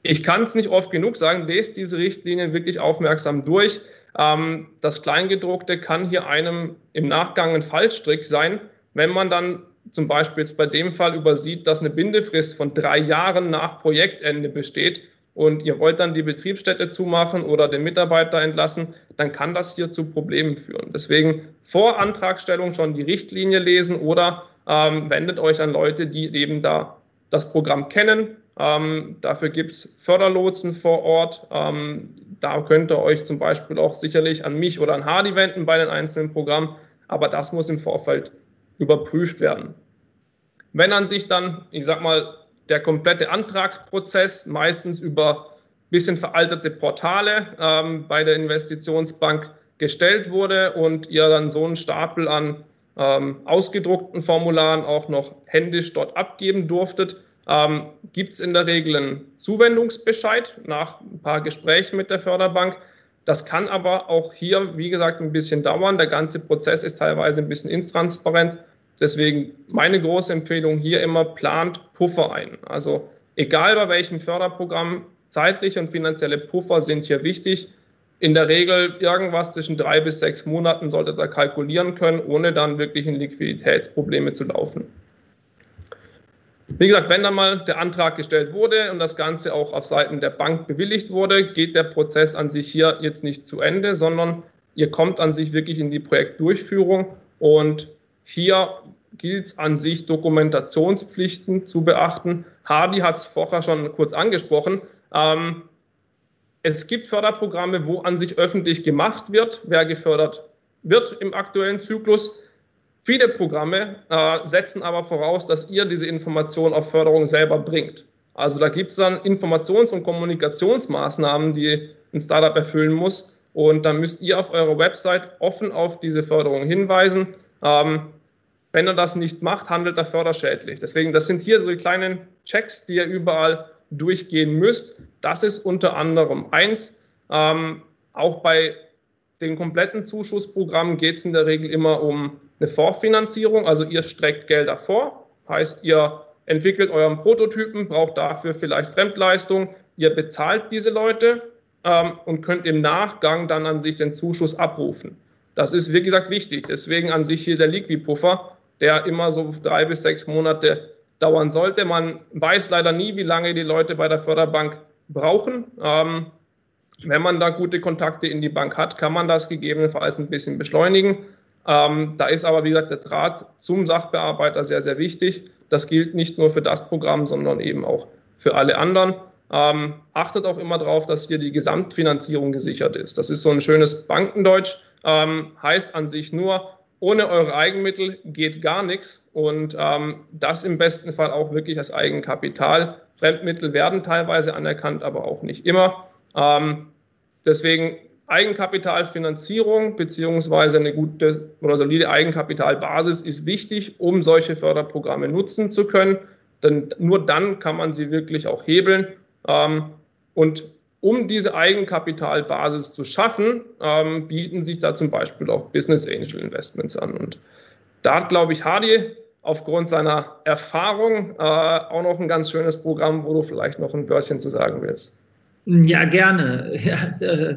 ich kann es nicht oft genug sagen, lest diese Richtlinien wirklich aufmerksam durch. Ähm, das Kleingedruckte kann hier einem im Nachgang ein Fallstrick sein, wenn man dann zum Beispiel jetzt bei dem Fall übersieht, dass eine Bindefrist von drei Jahren nach Projektende besteht und ihr wollt dann die Betriebsstätte zumachen oder den Mitarbeiter entlassen, dann kann das hier zu Problemen führen. Deswegen vor Antragstellung schon die Richtlinie lesen oder ähm, wendet euch an Leute, die eben da das Programm kennen. Ähm, dafür gibt es Förderlotsen vor Ort. Ähm, da könnt ihr euch zum Beispiel auch sicherlich an mich oder an Hardy wenden bei den einzelnen Programmen. Aber das muss im Vorfeld überprüft werden. Wenn an sich dann, ich sag mal, der komplette Antragsprozess meistens über bisschen veraltete Portale ähm, bei der Investitionsbank gestellt wurde und ihr dann so einen Stapel an ähm, ausgedruckten Formularen auch noch händisch dort abgeben durftet, ähm, gibt es in der Regel einen Zuwendungsbescheid nach ein paar Gesprächen mit der Förderbank. Das kann aber auch hier, wie gesagt, ein bisschen dauern. Der ganze Prozess ist teilweise ein bisschen intransparent. Deswegen meine große Empfehlung hier immer plant Puffer ein. Also egal bei welchem Förderprogramm, zeitliche und finanzielle Puffer sind hier wichtig in der Regel irgendwas zwischen drei bis sechs Monaten solltet ihr kalkulieren können, ohne dann wirklich in Liquiditätsprobleme zu laufen. Wie gesagt, wenn dann mal der Antrag gestellt wurde und das Ganze auch auf Seiten der Bank bewilligt wurde, geht der Prozess an sich hier jetzt nicht zu Ende, sondern ihr kommt an sich wirklich in die Projektdurchführung und hier gilt es an sich, Dokumentationspflichten zu beachten. Hardy hat es vorher schon kurz angesprochen. Ähm, es gibt Förderprogramme, wo an sich öffentlich gemacht wird, wer gefördert wird im aktuellen Zyklus. Viele Programme äh, setzen aber voraus, dass ihr diese Information auf Förderung selber bringt. Also da gibt es dann Informations- und Kommunikationsmaßnahmen, die ein Startup erfüllen muss. Und dann müsst ihr auf eurer Website offen auf diese Förderung hinweisen. Ähm, wenn ihr das nicht macht, handelt er förderschädlich. Deswegen, das sind hier so die kleinen Checks, die ihr überall durchgehen müsst. Das ist unter anderem eins. Ähm, auch bei den kompletten Zuschussprogrammen geht es in der Regel immer um eine Vorfinanzierung. Also ihr streckt Gelder vor, heißt ihr entwickelt euren Prototypen, braucht dafür vielleicht Fremdleistung, ihr bezahlt diese Leute ähm, und könnt im Nachgang dann an sich den Zuschuss abrufen. Das ist, wie gesagt, wichtig. Deswegen an sich hier der Liquid-Puffer, der immer so drei bis sechs Monate dauern sollte. Man weiß leider nie, wie lange die Leute bei der Förderbank brauchen. Ähm, wenn man da gute Kontakte in die Bank hat, kann man das gegebenenfalls ein bisschen beschleunigen. Ähm, da ist aber, wie gesagt, der Draht zum Sachbearbeiter sehr, sehr wichtig. Das gilt nicht nur für das Programm, sondern eben auch für alle anderen. Ähm, achtet auch immer darauf, dass hier die Gesamtfinanzierung gesichert ist. Das ist so ein schönes Bankendeutsch. ähm, heißt an sich nur, ohne eure Eigenmittel geht gar nichts und ähm, das im besten Fall auch wirklich als Eigenkapital. Fremdmittel werden teilweise anerkannt, aber auch nicht immer. Ähm, deswegen Eigenkapitalfinanzierung beziehungsweise eine gute oder solide Eigenkapitalbasis ist wichtig, um solche Förderprogramme nutzen zu können. Denn nur dann kann man sie wirklich auch hebeln. Ähm, und um diese Eigenkapitalbasis zu schaffen, ähm, bieten sich da zum Beispiel auch Business Angel Investments an. Und da hat, glaube ich, Hardy aufgrund seiner Erfahrung äh, auch noch ein ganz schönes Programm, wo du vielleicht noch ein Wörtchen zu sagen willst. Ja, gerne. Ja, äh,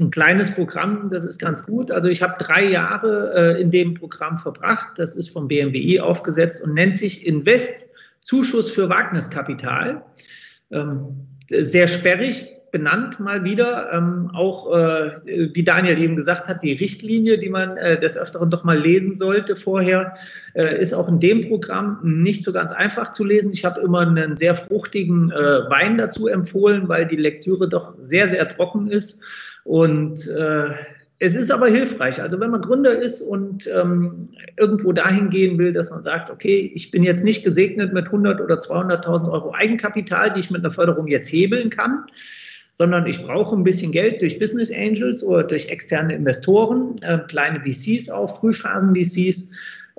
ein kleines Programm, das ist ganz gut. Also ich habe drei Jahre äh, in dem Programm verbracht. Das ist vom BMWI aufgesetzt und nennt sich Invest Zuschuss für Wagniskapital. Ähm, sehr sperrig, benannt mal wieder. Ähm, auch, äh, wie Daniel eben gesagt hat, die Richtlinie, die man äh, des Öfteren doch mal lesen sollte vorher, äh, ist auch in dem Programm nicht so ganz einfach zu lesen. Ich habe immer einen sehr fruchtigen äh, Wein dazu empfohlen, weil die Lektüre doch sehr, sehr trocken ist. Und äh, es ist aber hilfreich. Also wenn man Gründer ist und ähm, irgendwo dahin gehen will, dass man sagt, okay, ich bin jetzt nicht gesegnet mit 100 oder 200.000 Euro Eigenkapital, die ich mit einer Förderung jetzt hebeln kann, sondern ich brauche ein bisschen Geld durch Business Angels oder durch externe Investoren, äh, kleine VCs auch, Frühphasen-VCs.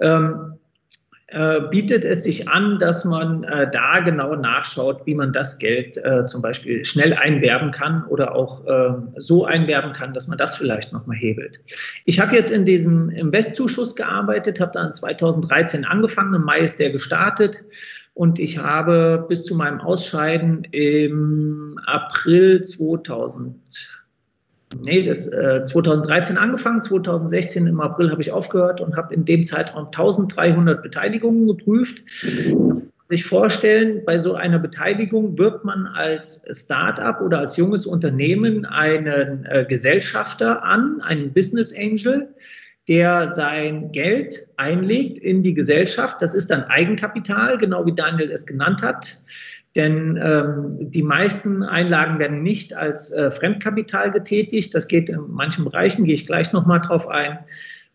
Ähm, äh, bietet es sich an, dass man äh, da genau nachschaut, wie man das Geld äh, zum Beispiel schnell einwerben kann oder auch ähm, so einwerben kann, dass man das vielleicht nochmal hebelt. Ich habe jetzt in diesem Investzuschuss gearbeitet, habe dann 2013 angefangen, im Mai ist der gestartet und ich habe bis zu meinem Ausscheiden im April 2000, nee, das, äh, 2013 angefangen, 2016 im April habe ich aufgehört und habe in dem Zeitraum 1300 Beteiligungen geprüft. Sich vorstellen, bei so einer Beteiligung wird man als Start-up oder als junges Unternehmen einen äh, Gesellschafter an, einen Business Angel, der sein Geld einlegt in die Gesellschaft. Das ist dann Eigenkapital, genau wie Daniel es genannt hat. Denn ähm, die meisten Einlagen werden nicht als äh, Fremdkapital getätigt. Das geht in manchen Bereichen, gehe ich gleich nochmal drauf ein.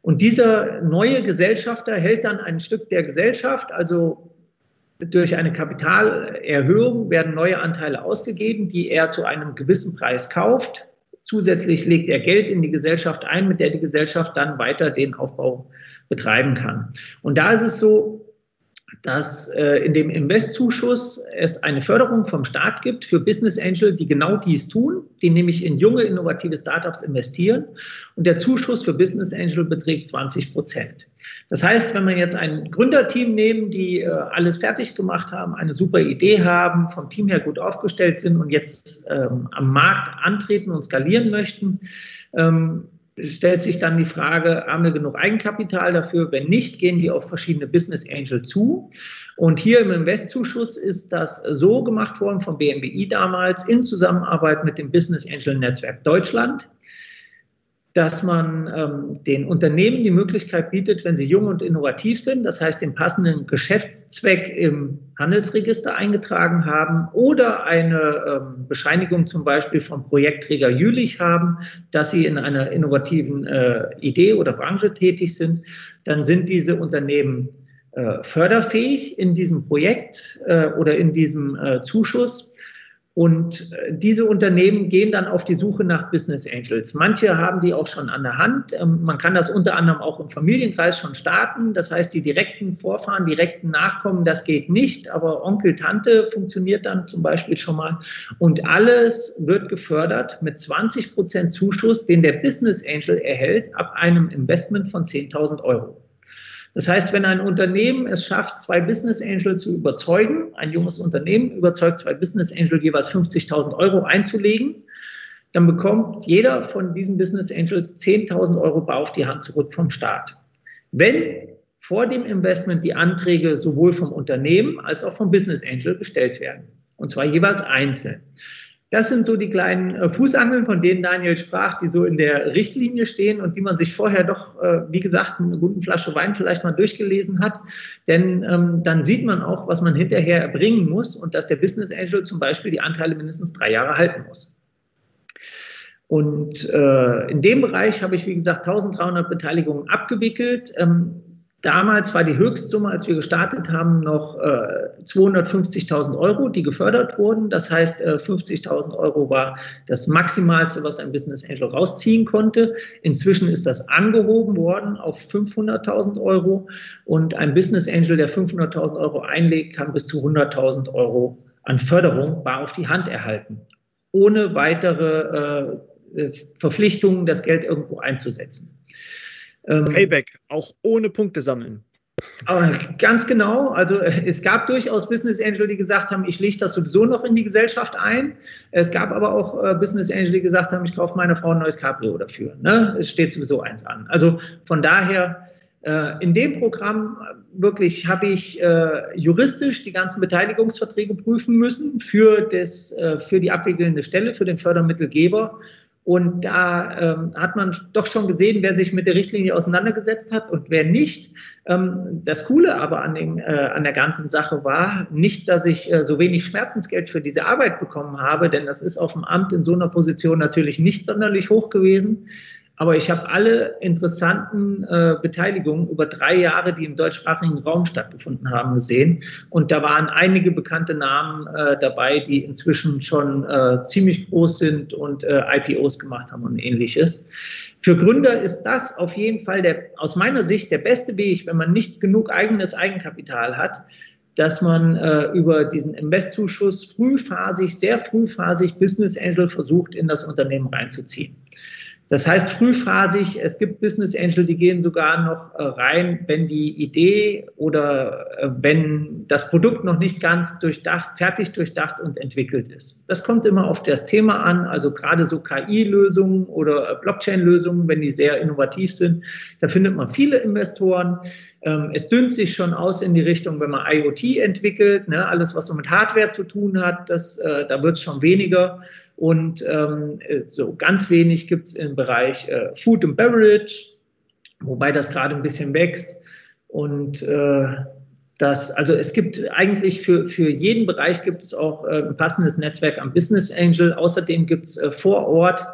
Und dieser neue Gesellschafter hält dann ein Stück der Gesellschaft, also durch eine Kapitalerhöhung werden neue Anteile ausgegeben, die er zu einem gewissen Preis kauft. Zusätzlich legt er Geld in die Gesellschaft ein, mit der die Gesellschaft dann weiter den Aufbau betreiben kann. Und da ist es so, dass äh, in dem Investzuschuss es eine Förderung vom Staat gibt für Business Angel, die genau dies tun, die nämlich in junge, innovative Startups investieren. Und der Zuschuss für Business Angel beträgt 20 Prozent. Das heißt, wenn wir jetzt ein Gründerteam nehmen, die äh, alles fertig gemacht haben, eine super Idee haben, vom Team her gut aufgestellt sind und jetzt ähm, am Markt antreten und skalieren möchten, ähm, stellt sich dann die Frage, haben wir genug Eigenkapital dafür? Wenn nicht, gehen die auf verschiedene Business Angel zu. Und hier im Investzuschuss ist das so gemacht worden vom BMWI damals in Zusammenarbeit mit dem Business Angel Netzwerk Deutschland dass man ähm, den Unternehmen die Möglichkeit bietet, wenn sie jung und innovativ sind, das heißt den passenden Geschäftszweck im Handelsregister eingetragen haben oder eine ähm, Bescheinigung zum Beispiel vom Projektträger Jülich haben, dass sie in einer innovativen äh, Idee oder Branche tätig sind, dann sind diese Unternehmen äh, förderfähig in diesem Projekt äh, oder in diesem äh, Zuschuss. Und äh, diese Unternehmen gehen dann auf die Suche nach Business Angels. Manche haben die auch schon an der Hand. Ähm, man kann das unter anderem auch im Familienkreis schon starten. Das heißt, die direkten Vorfahren, direkten Nachkommen, das geht nicht. Aber Onkel, Tante funktioniert dann zum Beispiel schon mal. Und alles wird gefördert mit 20 Prozent Zuschuss, den der Business Angel erhält ab einem Investment von 10.000 Euro. Das heißt, wenn ein Unternehmen es schafft, zwei Business Angel zu überzeugen, ein junges Unternehmen überzeugt zwei Business Angel jeweils 50.000 Euro einzulegen, dann bekommt jeder von diesen Business Angels 10.000 Euro bar auf die Hand zurück vom Staat. Wenn vor dem Investment die Anträge sowohl vom Unternehmen als auch vom Business Angel gestellt werden. Und zwar jeweils einzeln. Das sind so die kleinen äh, Fußangeln, von denen Daniel sprach, die so in der Richtlinie stehen und die man sich vorher doch, äh, wie gesagt, mit einer guten Flasche Wein vielleicht mal durchgelesen hat. Denn ähm, dann sieht man auch, was man hinterher erbringen muss und dass der Business Angel zum Beispiel die Anteile mindestens drei Jahre halten muss. Und äh, in dem Bereich habe ich, wie gesagt, 1300 Beteiligungen abgewickelt. Ähm, Damals war die Höchstsumme, als wir gestartet haben, noch äh, 250.000 Euro, die gefördert wurden. Das heißt, äh, 50.000 Euro war das Maximalste, was ein Business Angel rausziehen konnte. Inzwischen ist das angehoben worden auf 500.000 Euro und ein Business Angel, der 500.000 Euro einlegt, kann bis zu 100.000 Euro an Förderung bar auf die Hand erhalten, ohne weitere äh, Verpflichtungen, das Geld irgendwo einzusetzen. Ähm, Payback, auch ohne Punkte sammeln. Aber ganz genau. Also es gab durchaus Business Angel, die gesagt haben, ich lege das sowieso noch in die Gesellschaft ein. Es gab aber auch äh, Business Angel, die gesagt haben, ich kaufe meiner Frau ein neues Cabrio dafür. Ne? Es steht sowieso eins an. Also von daher, äh, in dem Programm wirklich habe ich äh, juristisch die ganzen Beteiligungsverträge prüfen müssen für, das, äh, für die abwickelnde Stelle, für den Fördermittelgeber und da ähm, hat man doch schon gesehen, wer sich mit der Richtlinie auseinandergesetzt hat und wer nicht. Ähm, das Coole aber an, dem, äh, an der ganzen Sache war nicht, dass ich äh, so wenig Schmerzensgeld für diese Arbeit bekommen habe, denn das ist auf dem Amt in so einer Position natürlich nicht sonderlich hoch gewesen. Aber ich habe alle interessanten äh, Beteiligungen über drei Jahre, die im deutschsprachigen Raum stattgefunden haben, gesehen. Und da waren einige bekannte Namen äh, dabei, die inzwischen schon äh, ziemlich groß sind und äh, IPOs gemacht haben und ähnliches. Für Gründer ist das auf jeden Fall der, aus meiner Sicht der beste Weg, wenn man nicht genug eigenes Eigenkapital hat, dass man äh, über diesen Investzuschuss frühphasig, sehr frühphasig Business Angel versucht, in das Unternehmen reinzuziehen. Das heißt frühphasig, es gibt Business Angel, die gehen sogar noch äh, rein, wenn die Idee oder äh, wenn das Produkt noch nicht ganz durchdacht, fertig durchdacht und entwickelt ist. Das kommt immer auf das Thema an, also gerade so KI-Lösungen oder äh, Blockchain-Lösungen, wenn die sehr innovativ sind, da findet man viele Investoren. Ähm, es dünnt sich schon aus in die Richtung, wenn man IoT entwickelt, ne, alles, was so mit Hardware zu tun hat, das, da wird es schon weniger. Und ähm, so ganz wenig gibt es im Bereich äh, Food and Beverage, wobei das gerade ein bisschen wächst. Und äh, das, also es gibt eigentlich für, für jeden Bereich gibt es auch äh, ein passendes Netzwerk am Business Angel. Außerdem gibt es äh, vor Ort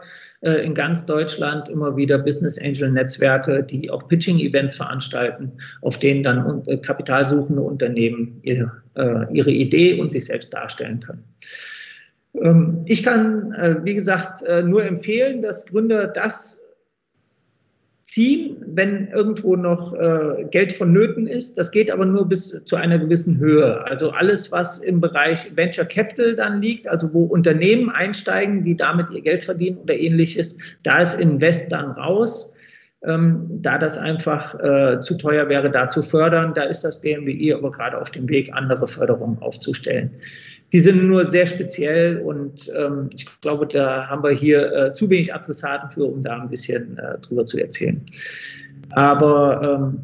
äh, in ganz Deutschland immer wieder Business Angel Netzwerke, die auch Pitching-Events veranstalten, auf denen dann äh, kapitalsuchende Unternehmen ihre, äh, ihre Idee und sich selbst darstellen können. Ähm, ich kann, äh, wie gesagt, äh, nur empfehlen, dass Gründer das ziehen, wenn irgendwo noch äh, Geld vonnöten ist. Das geht aber nur bis zu einer gewissen Höhe. Also alles, was im Bereich Venture Capital dann liegt, also wo Unternehmen einsteigen, die damit ihr Geld verdienen oder ähnliches, da ist Invest dann raus. Ähm, da das einfach äh, zu teuer wäre, da zu fördern, da ist das BMWI aber gerade auf dem Weg, andere Förderungen aufzustellen die sind nur sehr speziell und ähm, ich glaube, da haben wir hier äh, zu wenig Adressaten für, um da ein bisschen äh, drüber zu erzählen. Aber ähm,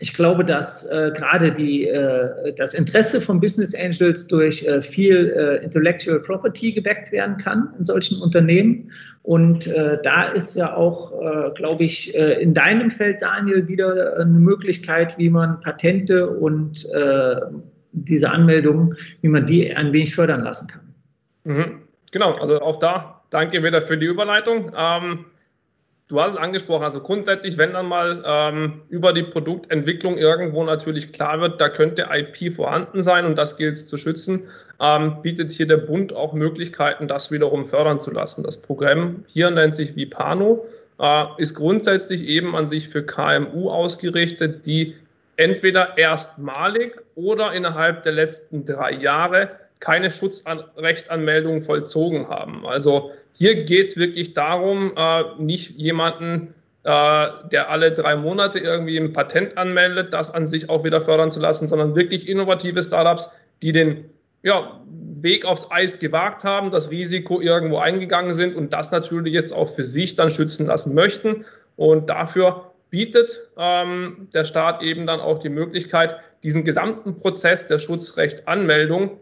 ich glaube, dass äh, gerade äh, das Interesse von Business Angels durch äh, viel äh, Intellectual Property geweckt werden kann in solchen Unternehmen. Und äh, da ist ja auch, äh, glaube ich, in deinem Feld, Daniel, wieder eine Möglichkeit, wie man Patente und diese Anmeldungen, wie man die ein wenig fördern lassen kann. Mhm. Genau, also auch da danke wieder für die Überleitung. Ähm, du hast es angesprochen, also grundsätzlich, wenn dann mal ähm, über die Produktentwicklung irgendwo natürlich klar wird, da könnte IP vorhanden sein und das gilt es zu schützen, ähm, bietet hier der Bund auch Möglichkeiten, das wiederum fördern zu lassen. Das Programm hier nennt sich Vipano, äh, ist grundsätzlich eben an sich für KMU ausgerichtet, die entweder erstmalig oder innerhalb der letzten drei Jahre keine Schutzrechtsanmeldung vollzogen haben. Also hier geht es wirklich darum, äh, nicht jemanden, äh, der alle drei Monate irgendwie ein Patent anmeldet, das an sich auch wieder fördern zu lassen, sondern wirklich innovative Startups, die den ja, Weg aufs Eis gewagt haben, das Risiko irgendwo eingegangen sind und das natürlich jetzt auch für sich dann schützen lassen möchten. Und dafür bietet ähm, der Staat eben dann auch die Möglichkeit, diesen gesamten Prozess der Schutzrechtanmeldung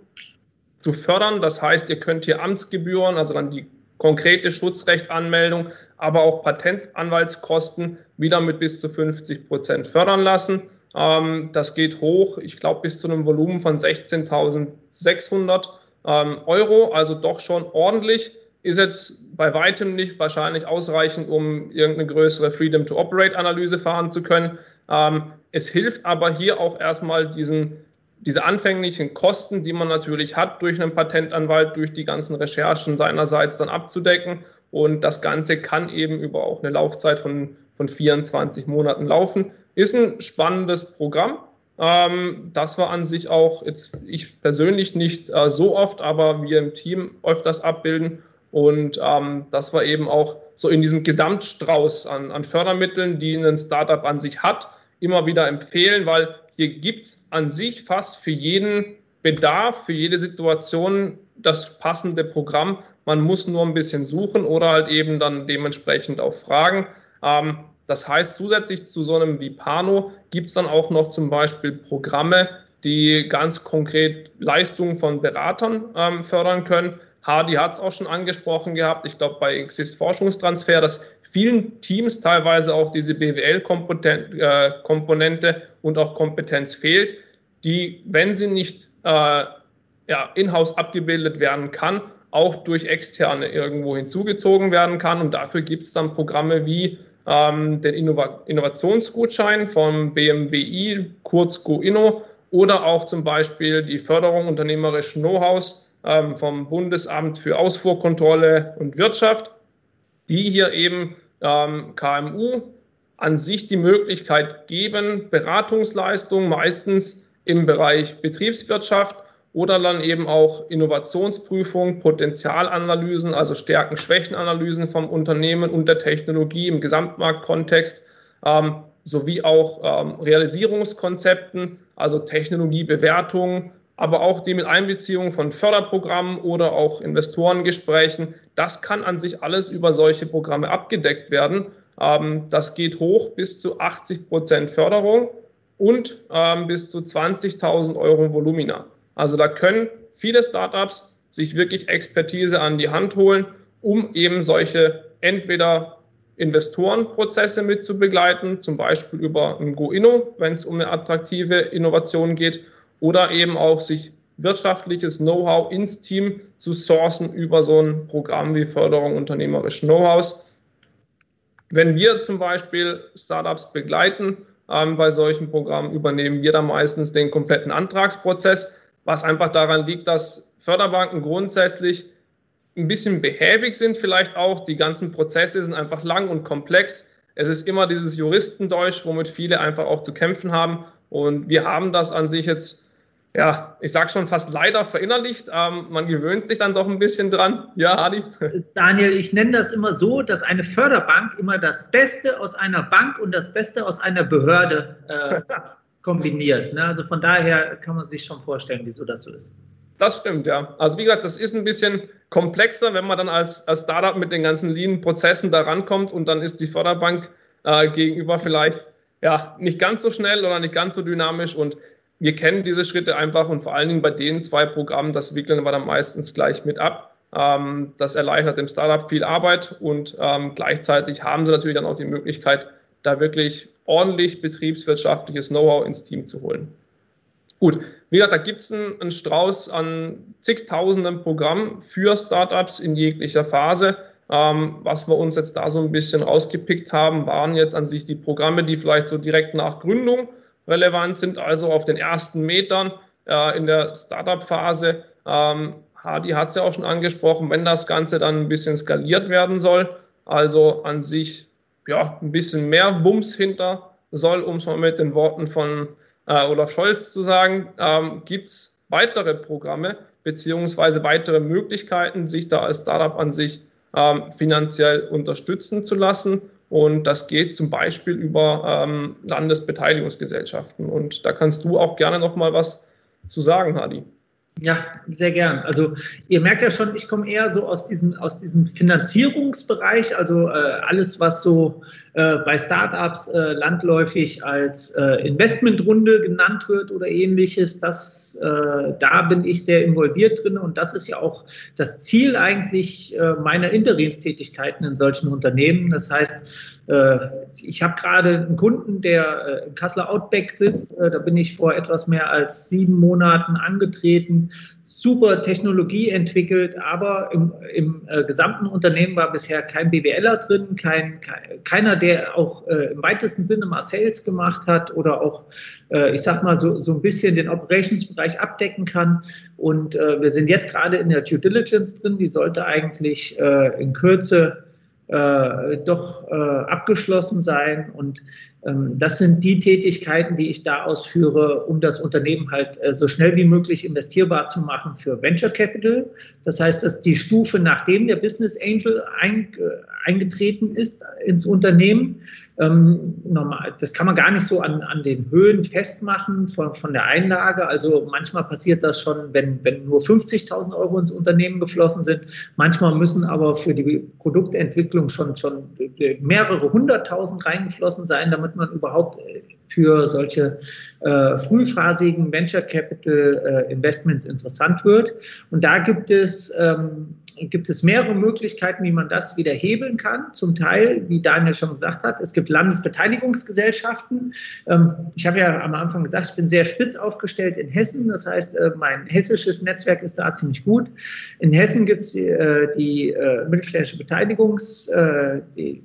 zu fördern. Das heißt, ihr könnt hier Amtsgebühren, also dann die konkrete Schutzrechtanmeldung, aber auch Patentanwaltskosten wieder mit bis zu 50 Prozent fördern lassen. Ähm, das geht hoch, ich glaube, bis zu einem Volumen von 16.600 ähm, Euro, also doch schon ordentlich. ist jetzt bei weitem nicht wahrscheinlich ausreichend, um irgendeine größere Freedom to Operate Analyse fahren zu können. Es hilft aber hier auch erstmal diesen, diese anfänglichen Kosten, die man natürlich hat durch einen Patentanwalt, durch die ganzen Recherchen seinerseits dann abzudecken. Und das Ganze kann eben über auch eine Laufzeit von, von 24 Monaten laufen. Ist ein spannendes Programm. Ähm, das war an sich auch jetzt ich persönlich nicht äh, so oft, aber wir im Team öfters abbilden. Und ähm, das war eben auch so in diesem Gesamtstrauß an, an Fördermitteln, die ein Startup an sich hat, immer wieder empfehlen, weil hier gibt es an sich fast für jeden Bedarf, für jede Situation das passende Programm. Man muss nur ein bisschen suchen oder halt eben dann dementsprechend auch fragen. Ähm, das heißt, zusätzlich zu so einem wie Pano gibt es dann auch noch zum Beispiel Programme, die ganz konkret Leistungen von Beratern ähm, fördern können. Hardy hat es auch schon angesprochen gehabt. Ich glaube, bei Exist Forschungstransfer, dass vielen Teams teilweise auch diese BWL-Komponente äh, und auch Kompetenz fehlt, die, wenn sie nicht äh, ja, in-house abgebildet werden kann, auch durch Externe irgendwo hinzugezogen werden kann. Und dafür gibt es dann Programme wie ähm, den Innova Innovationsgutschein vom BMWI, kurz GoInno, oder auch zum Beispiel die Förderung unternehmerischen Know-hows ähm, vom Bundesamt für Ausfuhrkontrolle und Wirtschaft, die hier eben ähm, KMU an sich die Möglichkeit geben, Beratungsleistungen meistens im Bereich Betriebswirtschaft oder dann eben auch Innovationsprüfung, Potenzialanalysen, also Stärken-Schwächen-Analysen vom Unternehmen und der Technologie im Gesamtmarktkontext, ähm, sowie auch ähm, Realisierungskonzepten, also Technologiebewertungen, aber auch die mit Einbeziehung von Förderprogrammen oder auch Investorengesprächen. Das kann an sich alles über solche Programme abgedeckt werden. Ähm, das geht hoch bis zu 80 Prozent Förderung und ähm, bis zu 20.000 Euro Volumina. Also da können viele Startups sich wirklich Expertise an die Hand holen, um eben solche entweder Investorenprozesse mit zu begleiten, zum Beispiel über ein GoInno, wenn es um eine attraktive Innovation geht, oder eben auch sich wirtschaftliches Know-how ins Team zu sourcen über so ein Programm wie Förderung unternehmerischen Know-hows. Wenn wir zum Beispiel Startups begleiten ähm, bei solchen Programmen, übernehmen wir dann meistens den kompletten Antragsprozess was einfach daran liegt, dass Förderbanken grundsätzlich ein bisschen behäbig sind, vielleicht auch. Die ganzen Prozesse sind einfach lang und komplex. Es ist immer dieses Juristendeutsch, womit viele einfach auch zu kämpfen haben. Und wir haben das an sich jetzt, ja, ich sage schon fast leider verinnerlicht. Ähm, man gewöhnt sich dann doch ein bisschen dran. Ja, Adi? Daniel, ich nenne das immer so, dass eine Förderbank immer das Beste aus einer Bank und das Beste aus einer Behörde äh, kombiniert. Ne? Also von daher kann man sich schon vorstellen, wieso das so ist. Das stimmt, ja. Also wie gesagt, das ist ein bisschen komplexer, wenn man dann als, als Startup mit den ganzen Lean-Prozessen da rankommt und dann ist die Förderbank äh, gegenüber vielleicht ja nicht ganz so schnell oder nicht ganz so dynamisch und wir kennen diese Schritte einfach und vor allen Dingen bei den zwei Programmen, das wickeln wir dann meistens gleich mit ab. Ähm, das erleichtert dem Startup viel Arbeit und ähm, gleichzeitig haben sie natürlich dann auch die Möglichkeit, da wirklich ordentlich betriebswirtschaftliches Know-how ins Team zu holen. Gut, wie gesagt, da gibt es einen, einen, Strauß an zigtausenden Programmen für Startups in jeglicher Phase. Ähm, was wir uns jetzt da so ein bisschen rausgepickt haben, waren jetzt an sich die Programme, die vielleicht so direkt nach Gründung relevant sind, also auf den ersten Metern äh, in der Startup-Phase. Ähm, Hardy hat es ja auch schon angesprochen, wenn das Ganze dann ein bisschen skaliert werden soll, also an sich ja, ein bisschen mehr Wumms hinter soll, um es mal mit den Worten von äh, Olaf Scholz zu sagen, ähm, gibt es weitere Programme beziehungsweise weitere Möglichkeiten, sich da als Startup an sich ähm, finanziell unterstützen zu lassen. Und das geht zum Beispiel über ähm, Landesbeteiligungsgesellschaften. Und da kannst du auch gerne noch mal was zu sagen, Hadi. Ja, sehr gern. Also ihr merkt ja schon, ich komme eher so aus diesem, aus diesem Finanzierungsbereich, also äh, alles, was so äh, bei Startups äh, landläufig als äh, Investmentrunde genannt wird oder ähnliches, das, äh, da bin ich sehr involviert drin und das ist ja auch das Ziel eigentlich äh, meiner Interimstätigkeiten in solchen Unternehmen. Das heißt, ich habe gerade einen Kunden, der äh, im Kassler Outback sitzt. Äh, da bin ich vor etwas mehr als sieben Monaten angetreten. Super Technologie entwickelt, aber im, im äh, gesamten Unternehmen war bisher kein BWLer drin, kein, kein keiner, der auch äh, im weitesten Sinne mal Sales gemacht hat oder auch, äh, ich sag mal, so, so ein bisschen den Operationsbereich abdecken kann. Und wir sind jetzt gerade in der Due Diligence drin, die sollte eigentlich in Kürze äh, doch äh, abgeschlossen sein. Und das sind die Tätigkeiten, die ich da ausführe, um das Unternehmen halt äh, so schnell wie möglich investierbar zu machen für Venture Capital. Das heißt, dass die Stufe, nachdem der Business Angel ein, eingetreten ist ins Unternehmen, ähm, das kann man gar nicht so an, an den Höhen festmachen von, von der Einlage. Also manchmal passiert das schon, wenn, wenn nur 50.000 Euro ins Unternehmen geflossen sind. Manchmal müssen aber für die Produktentwicklung schon, schon mehrere hunderttausend reingeflossen sein, damit man überhaupt äh, für solche äh, frühphasigen Venture Capital äh, Investments interessant wird. Und da gibt es ähm, gibt es mehrere Möglichkeiten, wie man das wieder hebeln kann. Zum Teil, wie Daniel schon gesagt hat, es gibt Landesbeteiligungsgesellschaften. Ähm, ich habe ja am Anfang gesagt, ich bin sehr spitz aufgestellt in Hessen. Das heißt, äh, mein hessisches Netzwerk ist da ziemlich gut. In Hessen gibt es die, äh, die äh, mittelständische Beteiligungsgesellschaft die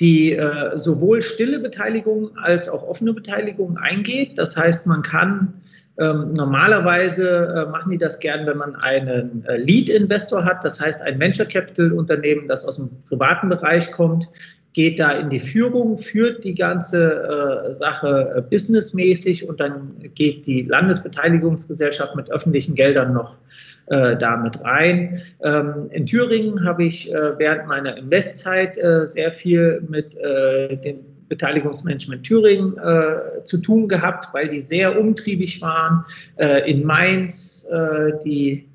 äh, sowohl stille Beteiligung als auch offene Beteiligung eingeht. Das heißt, man kann ähm, normalerweise äh, machen die das gern, wenn man einen äh, Lead-Investor hat, das heißt ein Venture Capital-Unternehmen, das aus dem privaten Bereich kommt, geht da in die Führung, führt die ganze äh, Sache äh, businessmäßig und dann geht die Landesbeteiligungsgesellschaft mit öffentlichen Geldern noch äh, damit rein. Ähm, in Thüringen habe ich äh, während meiner Investzeit sehr viel mit den Beteiligungsmanagement Thüringen äh, zu tun gehabt, weil die sehr umtriebig waren. Äh, in Mainz äh, die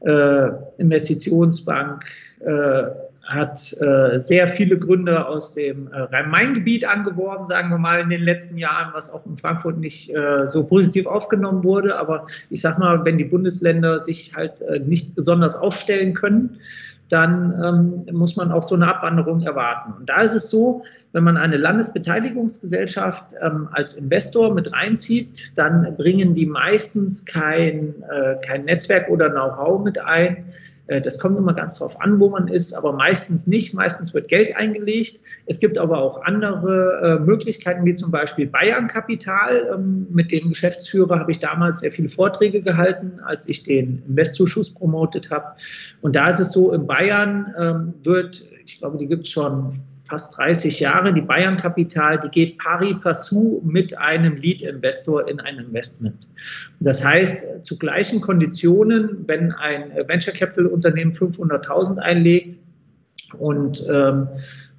äh, Investitionsbank äh, hat äh, sehr viele Gründer aus dem Rhein-Main-Gebiet angeworben, sagen wir mal, in den letzten Jahren, was auch in Frankfurt nicht so positiv aufgenommen wurde. Aber ich sage mal, wenn die Bundesländer sich halt nicht besonders aufstellen können, dann ähm, muss man auch so eine Abwanderung erwarten. Und da ist es so, wenn man eine Landesbeteiligungsgesellschaft ähm, als Investor mit reinzieht, dann bringen die meistens kein, äh, kein Netzwerk oder Know-how mit ein, äh, das kommt immer ganz drauf an, wo man ist, aber meistens nicht. Meistens wird Geld eingelegt. Es gibt aber auch andere äh, Möglichkeiten, wie zum Beispiel Bayern Kapital. Ähm, mit dem Geschäftsführer habe ich damals sehr viele Vorträge gehalten, als ich den Investzuschuss promotet habe. Und da ist es so, in Bayern ähm, wird, ich glaube, die gibt es schon fast 30 Jahre. Die Bayern Kapital, die geht pari passu mit einem Lead-Investor in ein Investment. Das heißt, zu gleichen Konditionen, wenn ein Venture Capital Unternehmen 500.000 einlegt und ähm,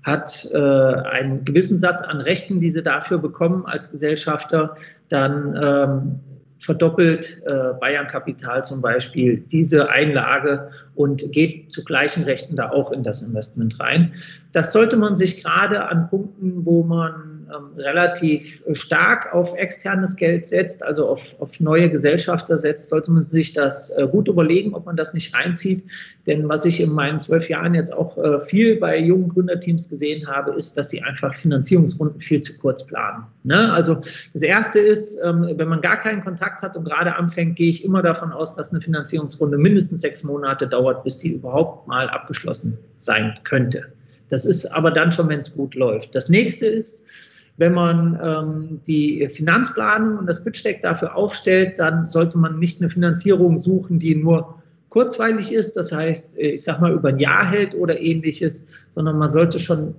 hat äh, einen gewissen Satz an Rechten, die sie dafür bekommen als Gesellschafter, dann ähm, verdoppelt äh, Bayern Kapital zum Beispiel diese Einlage und geht zu gleichen Rechten da auch in das Investment rein. Das sollte man sich gerade an Punkten, wo man relativ stark auf externes Geld setzt, also auf, auf neue Gesellschafter setzt, sollte man sich das äh, gut überlegen, ob man das nicht reinzieht. Denn was ich in meinen zwölf Jahren jetzt auch äh, viel bei jungen Gründerteams gesehen habe, ist, dass sie einfach Finanzierungsrunden viel zu kurz planen. Ne? Also das Erste ist, ähm, wenn man gar keinen Kontakt hat und gerade anfängt, gehe ich immer davon aus, dass eine Finanzierungsrunde mindestens sechs Monate dauert, bis die überhaupt mal abgeschlossen sein könnte. Das ist aber dann schon, wenn es gut läuft. Das nächste ist, wenn man ähm, die Finanzplanung und das Pitch-Deck dafür aufstellt, dann sollte man nicht eine Finanzierung suchen, die nur kurzweilig ist, das heißt, ich sag mal, über ein Jahr hält oder ähnliches, sondern man sollte schon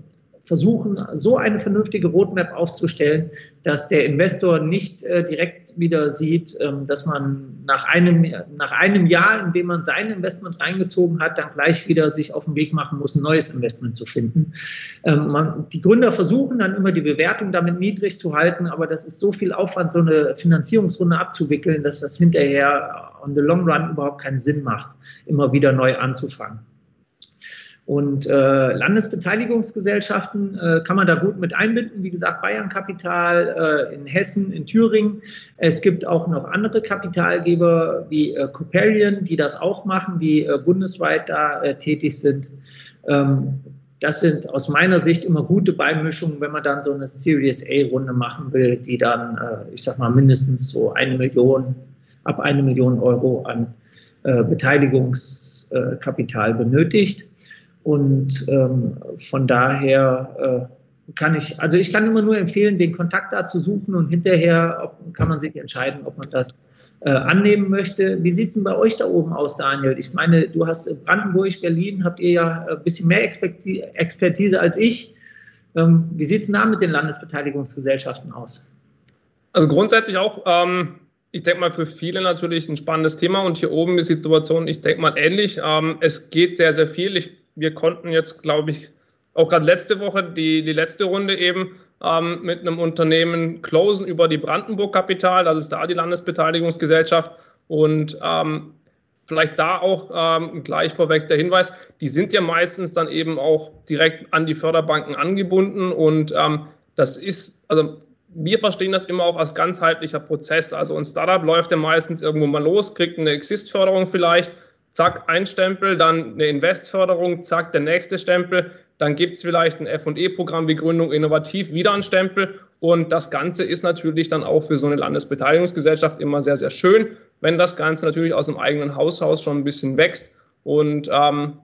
versuchen, so eine vernünftige Roadmap aufzustellen, dass der Investor nicht äh, direkt wieder sieht, ähm, dass man nach einem, nach einem Jahr, in dem man sein Investment reingezogen hat, dann gleich wieder sich auf den Weg machen muss, ein neues Investment zu finden. Ähm, man, die Gründer versuchen dann immer die Bewertung damit niedrig zu halten, aber das ist so viel Aufwand, so eine Finanzierungsrunde abzuwickeln, dass das hinterher on the long run überhaupt keinen Sinn macht, immer wieder neu anzufangen. Und äh, Landesbeteiligungsgesellschaften äh, kann man da gut mit einbinden. Wie gesagt, Bayern Kapital äh, in Hessen, in Thüringen. Es gibt auch noch andere Kapitalgeber wie äh, Coperion, die das auch machen, die äh, bundesweit da äh, tätig sind. Ähm, das sind aus meiner Sicht immer gute Beimischungen, wenn man dann so eine Series A-Runde machen will, die dann, äh, ich sag mal, mindestens so eine Million, ab eine Million Euro an äh, Beteiligungskapital benötigt. Und ähm, von daher äh, kann ich, also ich kann immer nur empfehlen, den Kontakt da zu suchen und hinterher ob, kann man sich entscheiden, ob man das äh, annehmen möchte. Wie sieht es denn bei euch da oben aus, Daniel? Ich meine, du hast Brandenburg, Berlin, habt ihr ja ein bisschen mehr Expertise als ich. Ähm, wie sieht es da mit den Landesbeteiligungsgesellschaften aus? Also grundsätzlich auch, ähm, ich denke mal, für viele natürlich ein spannendes Thema und hier oben ist die Situation, ich denke mal, ähnlich. Ähm, es geht sehr, sehr viel. Ich, wir konnten jetzt, glaube ich, auch gerade letzte Woche, die, die letzte Runde eben, ähm, mit einem Unternehmen closen über die Brandenburg Kapital, das ist da die Landesbeteiligungsgesellschaft. Und ähm, vielleicht da auch ähm, gleich vorweg der Hinweis, die sind ja meistens dann eben auch direkt an die Förderbanken angebunden und ähm, das ist, also wir verstehen das immer auch als ganzheitlicher Prozess. Also ein Startup läuft ja meistens irgendwo mal los, kriegt eine Exist-Förderung vielleicht, zack, ein Stempel, dann eine Invest-Förderung, zack, der nächste Stempel. Dann gibt es vielleicht ein FE-Programm wie Gründung Innovativ, wieder ein Stempel. Und das Ganze ist natürlich dann auch für so eine Landesbeteiligungsgesellschaft immer sehr, sehr schön, wenn das Ganze natürlich aus dem eigenen Haushaus schon ein bisschen wächst. Und ähm,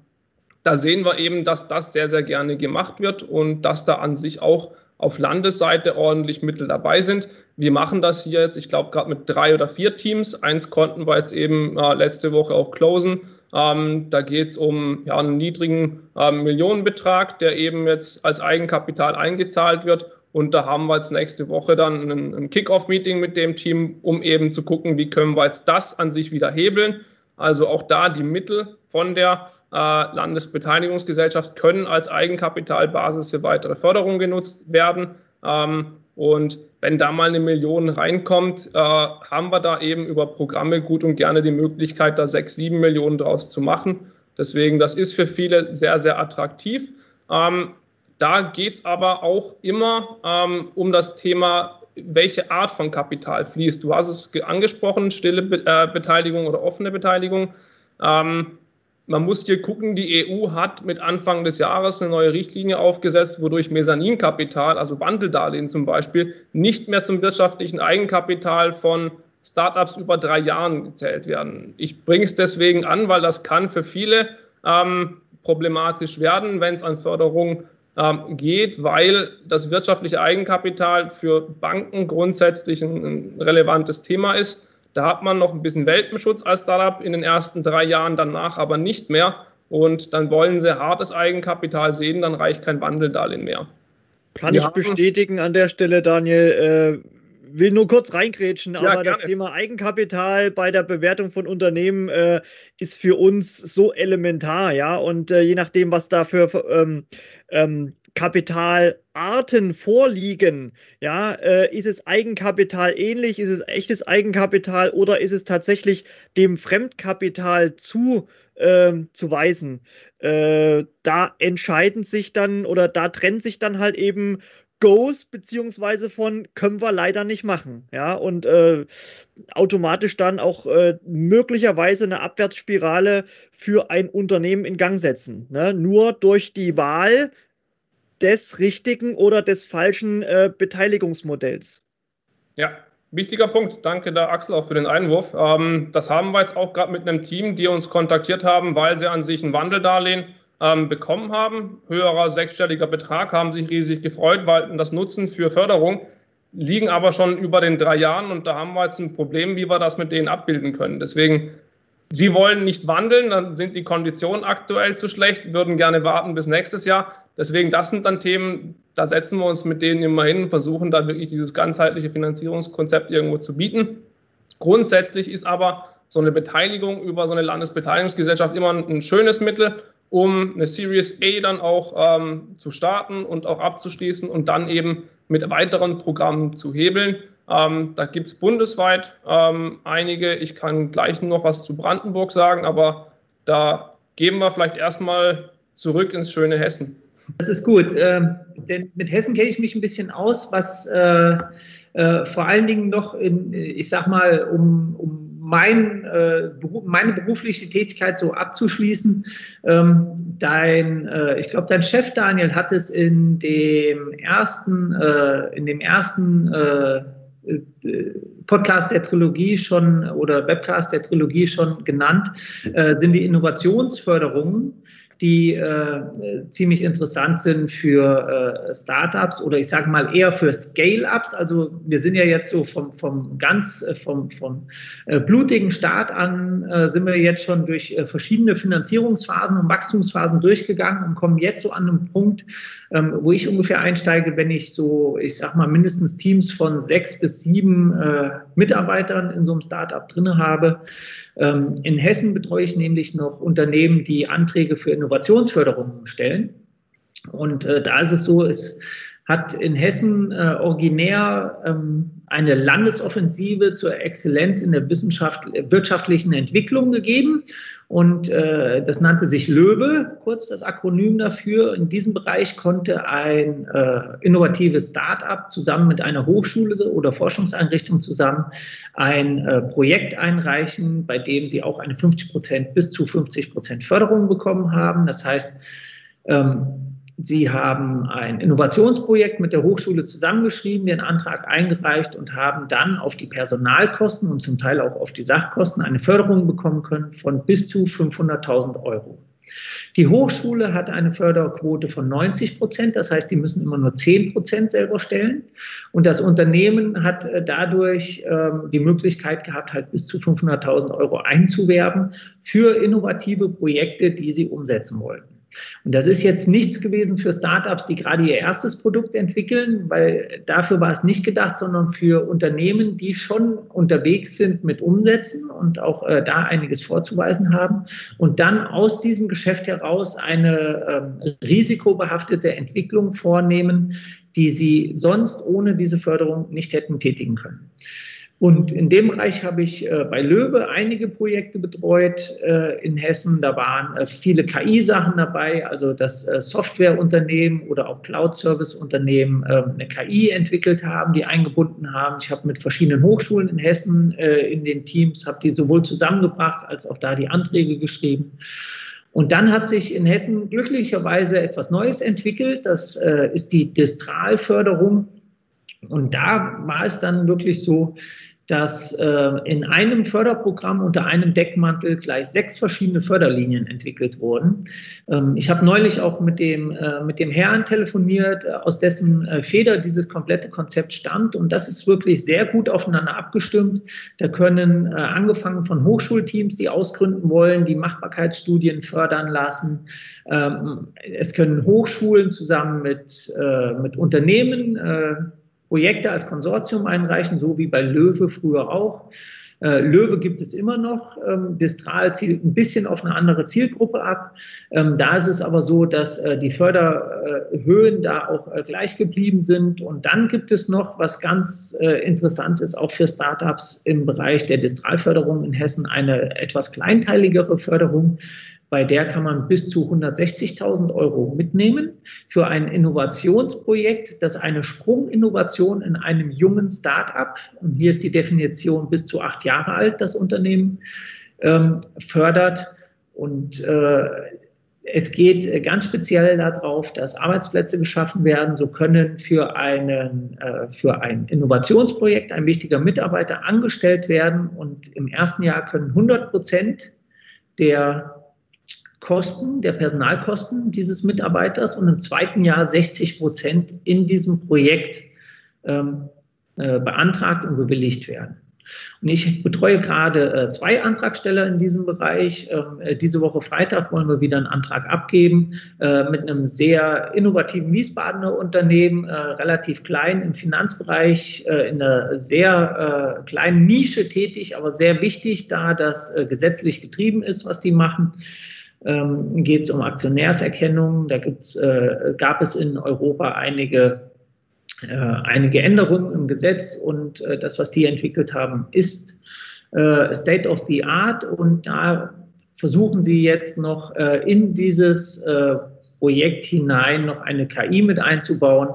da sehen wir eben, dass das sehr, sehr gerne gemacht wird und dass da an sich auch auf Landesseite ordentlich Mittel dabei sind. Wir machen das hier jetzt, ich glaube, gerade mit drei oder vier Teams. Eins konnten wir jetzt eben äh, letzte Woche auch closen. Ähm, da geht es um ja, einen niedrigen ähm, Millionenbetrag, der eben jetzt als Eigenkapital eingezahlt wird. Und da haben wir jetzt nächste Woche dann ein, ein Kick-Off-Meeting mit dem Team, um eben zu gucken, wie können wir jetzt das an sich wieder hebeln. Also auch da die Mittel von der äh, Landesbeteiligungsgesellschaft können als Eigenkapitalbasis für weitere Förderungen genutzt werden. Ähm, und wenn da mal eine Million reinkommt, äh, haben wir da eben über Programme gut und gerne die Möglichkeit, da sechs, sieben Millionen draus zu machen. Deswegen, das ist für viele sehr, sehr attraktiv. Ähm, da geht es aber auch immer ähm, um das Thema, welche Art von Kapital fließt. Du hast es angesprochen, stille Be äh, Beteiligung oder offene Beteiligung. Ähm, man muss hier gucken, die EU hat mit Anfang des Jahres eine neue Richtlinie aufgesetzt, wodurch Mezzaninkapital, also Wandeldarlehen zum Beispiel, nicht mehr zum wirtschaftlichen Eigenkapital von Startups über drei Jahren gezählt werden. Ich bringe es deswegen an, weil das kann für viele ähm, problematisch werden, wenn es an Förderung ähm, geht, weil das wirtschaftliche Eigenkapital für Banken grundsätzlich ein, ein relevantes Thema ist. Da hat man noch ein bisschen Welpenschutz als Startup in den ersten drei Jahren, danach aber nicht mehr. Und dann wollen sie hartes Eigenkapital sehen, dann reicht kein Wandeldarlehen mehr. Kann ja. ich bestätigen an der Stelle, Daniel. Äh, will nur kurz reingrätschen, ja, aber gerne. das Thema Eigenkapital bei der Bewertung von Unternehmen äh, ist für uns so elementar, ja. Und äh, je nachdem, was da für ähm, ähm, Kapitalarten vorliegen, ja, äh, ist es Eigenkapital ähnlich, ist es echtes Eigenkapital oder ist es tatsächlich dem Fremdkapital zu äh, zu weisen? Äh, da entscheiden sich dann oder da trennt sich dann halt eben Goes beziehungsweise von können wir leider nicht machen, ja, und äh, automatisch dann auch äh, möglicherweise eine Abwärtsspirale für ein Unternehmen in Gang setzen. Ne? Nur durch die Wahl des richtigen oder des falschen äh, Beteiligungsmodells. Ja, wichtiger Punkt. Danke da Axel auch für den Einwurf. Ähm, das haben wir jetzt auch gerade mit einem Team, die uns kontaktiert haben, weil sie an sich ein Wandeldarlehen ähm, bekommen haben. Höherer sechsstelliger Betrag, haben sich riesig gefreut, wollten das nutzen für Förderung, liegen aber schon über den drei Jahren und da haben wir jetzt ein Problem, wie wir das mit denen abbilden können. Deswegen Sie wollen nicht wandeln, dann sind die Konditionen aktuell zu schlecht, würden gerne warten bis nächstes Jahr. Deswegen, das sind dann Themen, da setzen wir uns mit denen immer hin und versuchen da wirklich dieses ganzheitliche Finanzierungskonzept irgendwo zu bieten. Grundsätzlich ist aber so eine Beteiligung über so eine Landesbeteiligungsgesellschaft immer ein schönes Mittel, um eine Series A dann auch ähm, zu starten und auch abzuschließen und dann eben mit weiteren Programmen zu hebeln. Ähm, da gibt es bundesweit ähm, einige. Ich kann gleich noch was zu Brandenburg sagen, aber da geben wir vielleicht erstmal zurück ins schöne Hessen. Das ist gut. Ähm, denn mit Hessen kenne ich mich ein bisschen aus, was äh, äh, vor allen Dingen noch in, ich sag mal, um, um mein, äh, meine berufliche Tätigkeit so abzuschließen. Ähm, dein, äh, ich glaube, dein Chef Daniel hat es in dem ersten, äh, in dem ersten äh, Podcast der Trilogie schon oder Webcast der Trilogie schon genannt, äh, sind die Innovationsförderungen die äh, ziemlich interessant sind für äh, Startups oder ich sage mal eher für Scale-ups. Also wir sind ja jetzt so vom, vom ganz äh, vom, vom äh, blutigen Start an äh, sind wir jetzt schon durch verschiedene Finanzierungsphasen und Wachstumsphasen durchgegangen und kommen jetzt so an einen Punkt, ähm, wo ich ungefähr einsteige, wenn ich so, ich sag mal, mindestens Teams von sechs bis sieben Mitarbeitern in so einem Startup drin habe. Ähm, in Hessen betreue ich nämlich noch Unternehmen, die Anträge für Innovationsförderung stellen. Und äh, da ist es so, es hat in Hessen äh, originär ähm, eine Landesoffensive zur Exzellenz in der Wissenschaft, wirtschaftlichen Entwicklung gegeben. Und äh, das nannte sich LÖWE, kurz das Akronym dafür. In diesem Bereich konnte ein äh, innovatives Start-up zusammen mit einer Hochschule oder Forschungseinrichtung zusammen ein äh, Projekt einreichen, bei dem sie auch eine 50 Prozent bis zu 50 Prozent Förderung bekommen haben. Das heißt, ähm, Sie haben ein Innovationsprojekt mit der Hochschule zusammengeschrieben, den Antrag eingereicht und haben dann auf die Personalkosten und zum Teil auch auf die Sachkosten eine Förderung bekommen können von bis zu 500.000 Euro. Die Hochschule hat eine Förderquote von 90 Prozent, das heißt, die müssen immer nur 10 Prozent selber stellen. Und das Unternehmen hat äh, dadurch ähm, die Möglichkeit gehabt, halt bis zu 500.000 Euro einzuwerben für innovative Projekte, die sie umsetzen wollten. Und das ist jetzt nichts gewesen für Startups, die gerade ihr erstes Produkt entwickeln, weil dafür war es nicht gedacht, sondern für Unternehmen, die schon unterwegs sind mit Umsätzen und auch äh, da einiges vorzuweisen haben und dann aus diesem Geschäft heraus eine ähm, risikobehaftete Entwicklung vornehmen, die sie sonst ohne diese Förderung nicht hätten tätigen können. Und in dem Bereich habe ich äh, bei Löwe einige Projekte betreut äh, in Hessen. Da waren äh, viele KI-Sachen dabei, also dass äh, Softwareunternehmen oder auch Cloud-Service-Unternehmen ähm, eine KI entwickelt haben, die eingebunden haben. Ich habe mit verschiedenen Hochschulen in Hessen äh, in den Teams, habe die sowohl zusammengebracht als auch da die Anträge geschrieben. Und dann hat sich in Hessen glücklicherweise etwas Neues entwickelt. Das äh, ist die Distralförderung. Und da war es dann wirklich so, dass äh, in einem Förderprogramm unter einem Deckmantel gleich sechs verschiedene Förderlinien entwickelt wurden. Ähm, ich habe neulich auch mit dem, äh, mit dem Herrn telefoniert, äh, aus dessen äh, Feder dieses komplette Konzept stammt. Und das ist wirklich sehr gut aufeinander abgestimmt. Da können äh, angefangen von Hochschulteams, die ausgründen wollen, die Machbarkeitsstudien fördern lassen. Ähm, es können Hochschulen zusammen mit, äh, mit Unternehmen Projekte als Konsortium einreichen, so wie bei Löwe früher auch. Äh, Löwe gibt es immer noch. Ähm, Distral zielt ein bisschen auf eine andere Zielgruppe ab. Ähm, da ist es aber so, dass äh, die Förderhöhen da auch äh, gleich geblieben sind. Und dann gibt es noch, was ganz äh, interessant ist, auch für Startups im Bereich der Distralförderung in Hessen, eine etwas kleinteiligere Förderung. Bei der kann man bis zu 160.000 Euro mitnehmen für ein Innovationsprojekt, das eine Sprunginnovation in einem jungen Start-up, und hier ist die Definition bis zu acht Jahre alt, das Unternehmen ähm, fördert. Und äh, es geht ganz speziell darauf, dass Arbeitsplätze geschaffen werden. So können für, einen, äh, für ein Innovationsprojekt ein wichtiger Mitarbeiter angestellt werden. Und im ersten Jahr können 100 Prozent der Kosten, der Personalkosten dieses Mitarbeiters und im zweiten Jahr 60 Prozent in diesem Projekt ähm, äh, beantragt und bewilligt werden. Und ich betreue gerade äh, zwei Antragsteller in diesem Bereich. Ähm, äh, diese Woche Freitag wollen wir wieder einen Antrag abgeben äh, mit einem sehr innovativen Wiesbadener Unternehmen, äh, relativ klein im Finanzbereich, äh, in einer sehr kleinen Nische tätig, aber sehr wichtig, da das gesetzlich getrieben ist, was die machen ähm, geht es um Aktionärserkennung. Da gibt's, äh, gab es in Europa einige, äh, einige Änderungen im Gesetz und äh, das, was die entwickelt haben, ist äh, State of the Art und da versuchen sie jetzt noch äh, in dieses äh, Projekt hinein noch eine KI mit einzubauen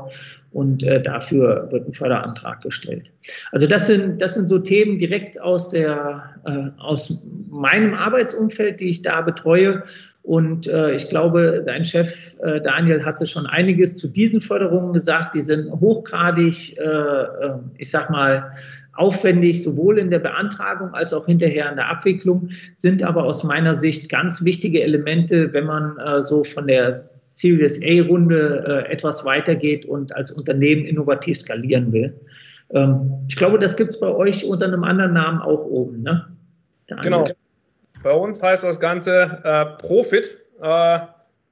und äh, dafür wird ein Förderantrag gestellt. Also das sind, das sind so Themen direkt aus, der, äh, aus meinem Arbeitsumfeld, die ich da betreue. Und äh, ich glaube, dein Chef äh, Daniel hatte schon einiges zu diesen Förderungen gesagt. Die sind hochgradig, äh, äh, ich sag mal, aufwendig, sowohl in der Beantragung als auch hinterher in der Abwicklung, sind aber aus meiner Sicht ganz wichtige Elemente, wenn man so von der Series A-Runde äh, etwas weitergeht und als Unternehmen innovativ skalieren will. Ähm, ich glaube, das gibt es bei euch unter einem anderen Namen auch oben. Ne? Genau. Bei uns heißt das Ganze äh, Profit. Äh,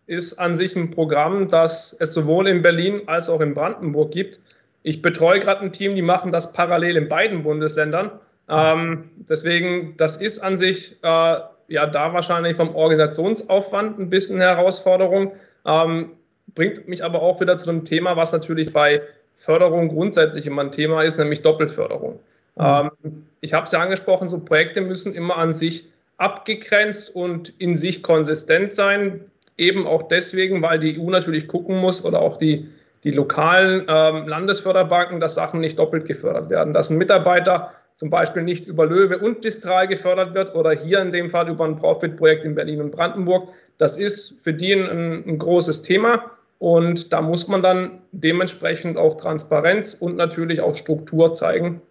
ist an sich ein Programm, das es sowohl in Berlin als auch in Brandenburg gibt. Ich betreue gerade ein Team, die machen das parallel in beiden Bundesländern. Ähm, deswegen, das ist an sich äh, ja da wahrscheinlich vom Organisationsaufwand ein bisschen eine Herausforderung. Ähm, bringt mich aber auch wieder zu einem Thema, was natürlich bei Förderung grundsätzlich immer ein Thema ist, nämlich Doppelförderung. Mhm. Ähm, ich habe es ja angesprochen, so Projekte müssen immer an sich abgegrenzt und in sich konsistent sein. Eben auch deswegen, weil die EU natürlich gucken muss oder auch die, die lokalen ähm, Landesförderbanken, dass Sachen nicht doppelt gefördert werden. Dass ein Mitarbeiter zum Beispiel nicht über Löwe und Distral gefördert wird oder hier in dem Fall über ein Profit-Projekt in Berlin und Brandenburg, das ist für die ein, ein großes Thema und da muss man dann dementsprechend auch Transparenz und natürlich auch Struktur zeigen.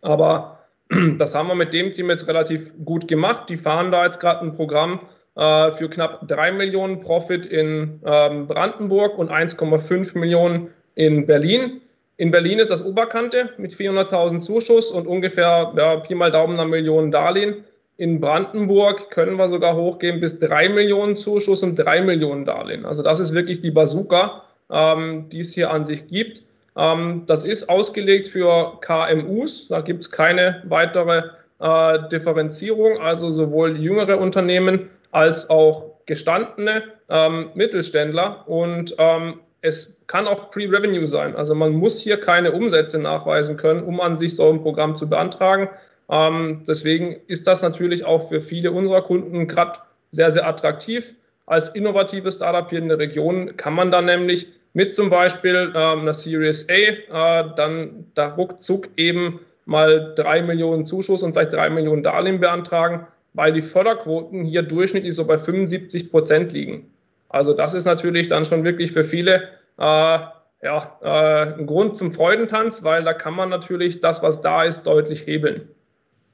Aber das haben wir mit dem Team jetzt relativ gut gemacht. Die fahren da jetzt gerade ein Programm äh, für knapp 3 Millionen Profit in ähm, Brandenburg und 1,5 Millionen in Berlin. In Berlin ist das Oberkante mit 400.000 Zuschuss und ungefähr ja, Pi mal Daumen einer Million Darlehen. In Brandenburg können wir sogar hochgehen bis 3 Millionen Zuschuss und 3 Millionen Darlehen. Also das ist wirklich die Bazooka, ähm, die es hier an sich gibt. Ähm, das ist ausgelegt für KMUs. Da gibt es keine weitere äh, Differenzierung. Also sowohl jüngere Unternehmen als auch gestandene ähm, Mittelständler. Und ähm, es kann auch Pre-Revenue sein. Also man muss hier keine Umsätze nachweisen können, um an sich so ein Programm zu beantragen. Ähm, deswegen ist das natürlich auch für viele unserer Kunden gerade sehr, sehr attraktiv. Als innovatives Startup hier in der Region kann man dann nämlich mit zum Beispiel ähm, einer Series A äh, dann da ruckzuck eben mal drei Millionen Zuschuss und vielleicht drei Millionen Darlehen beantragen, weil die Förderquoten hier durchschnittlich so bei 75 Prozent liegen. Also das ist natürlich dann schon wirklich für viele äh, ja, äh, ein Grund zum Freudentanz, weil da kann man natürlich das, was da ist, deutlich hebeln.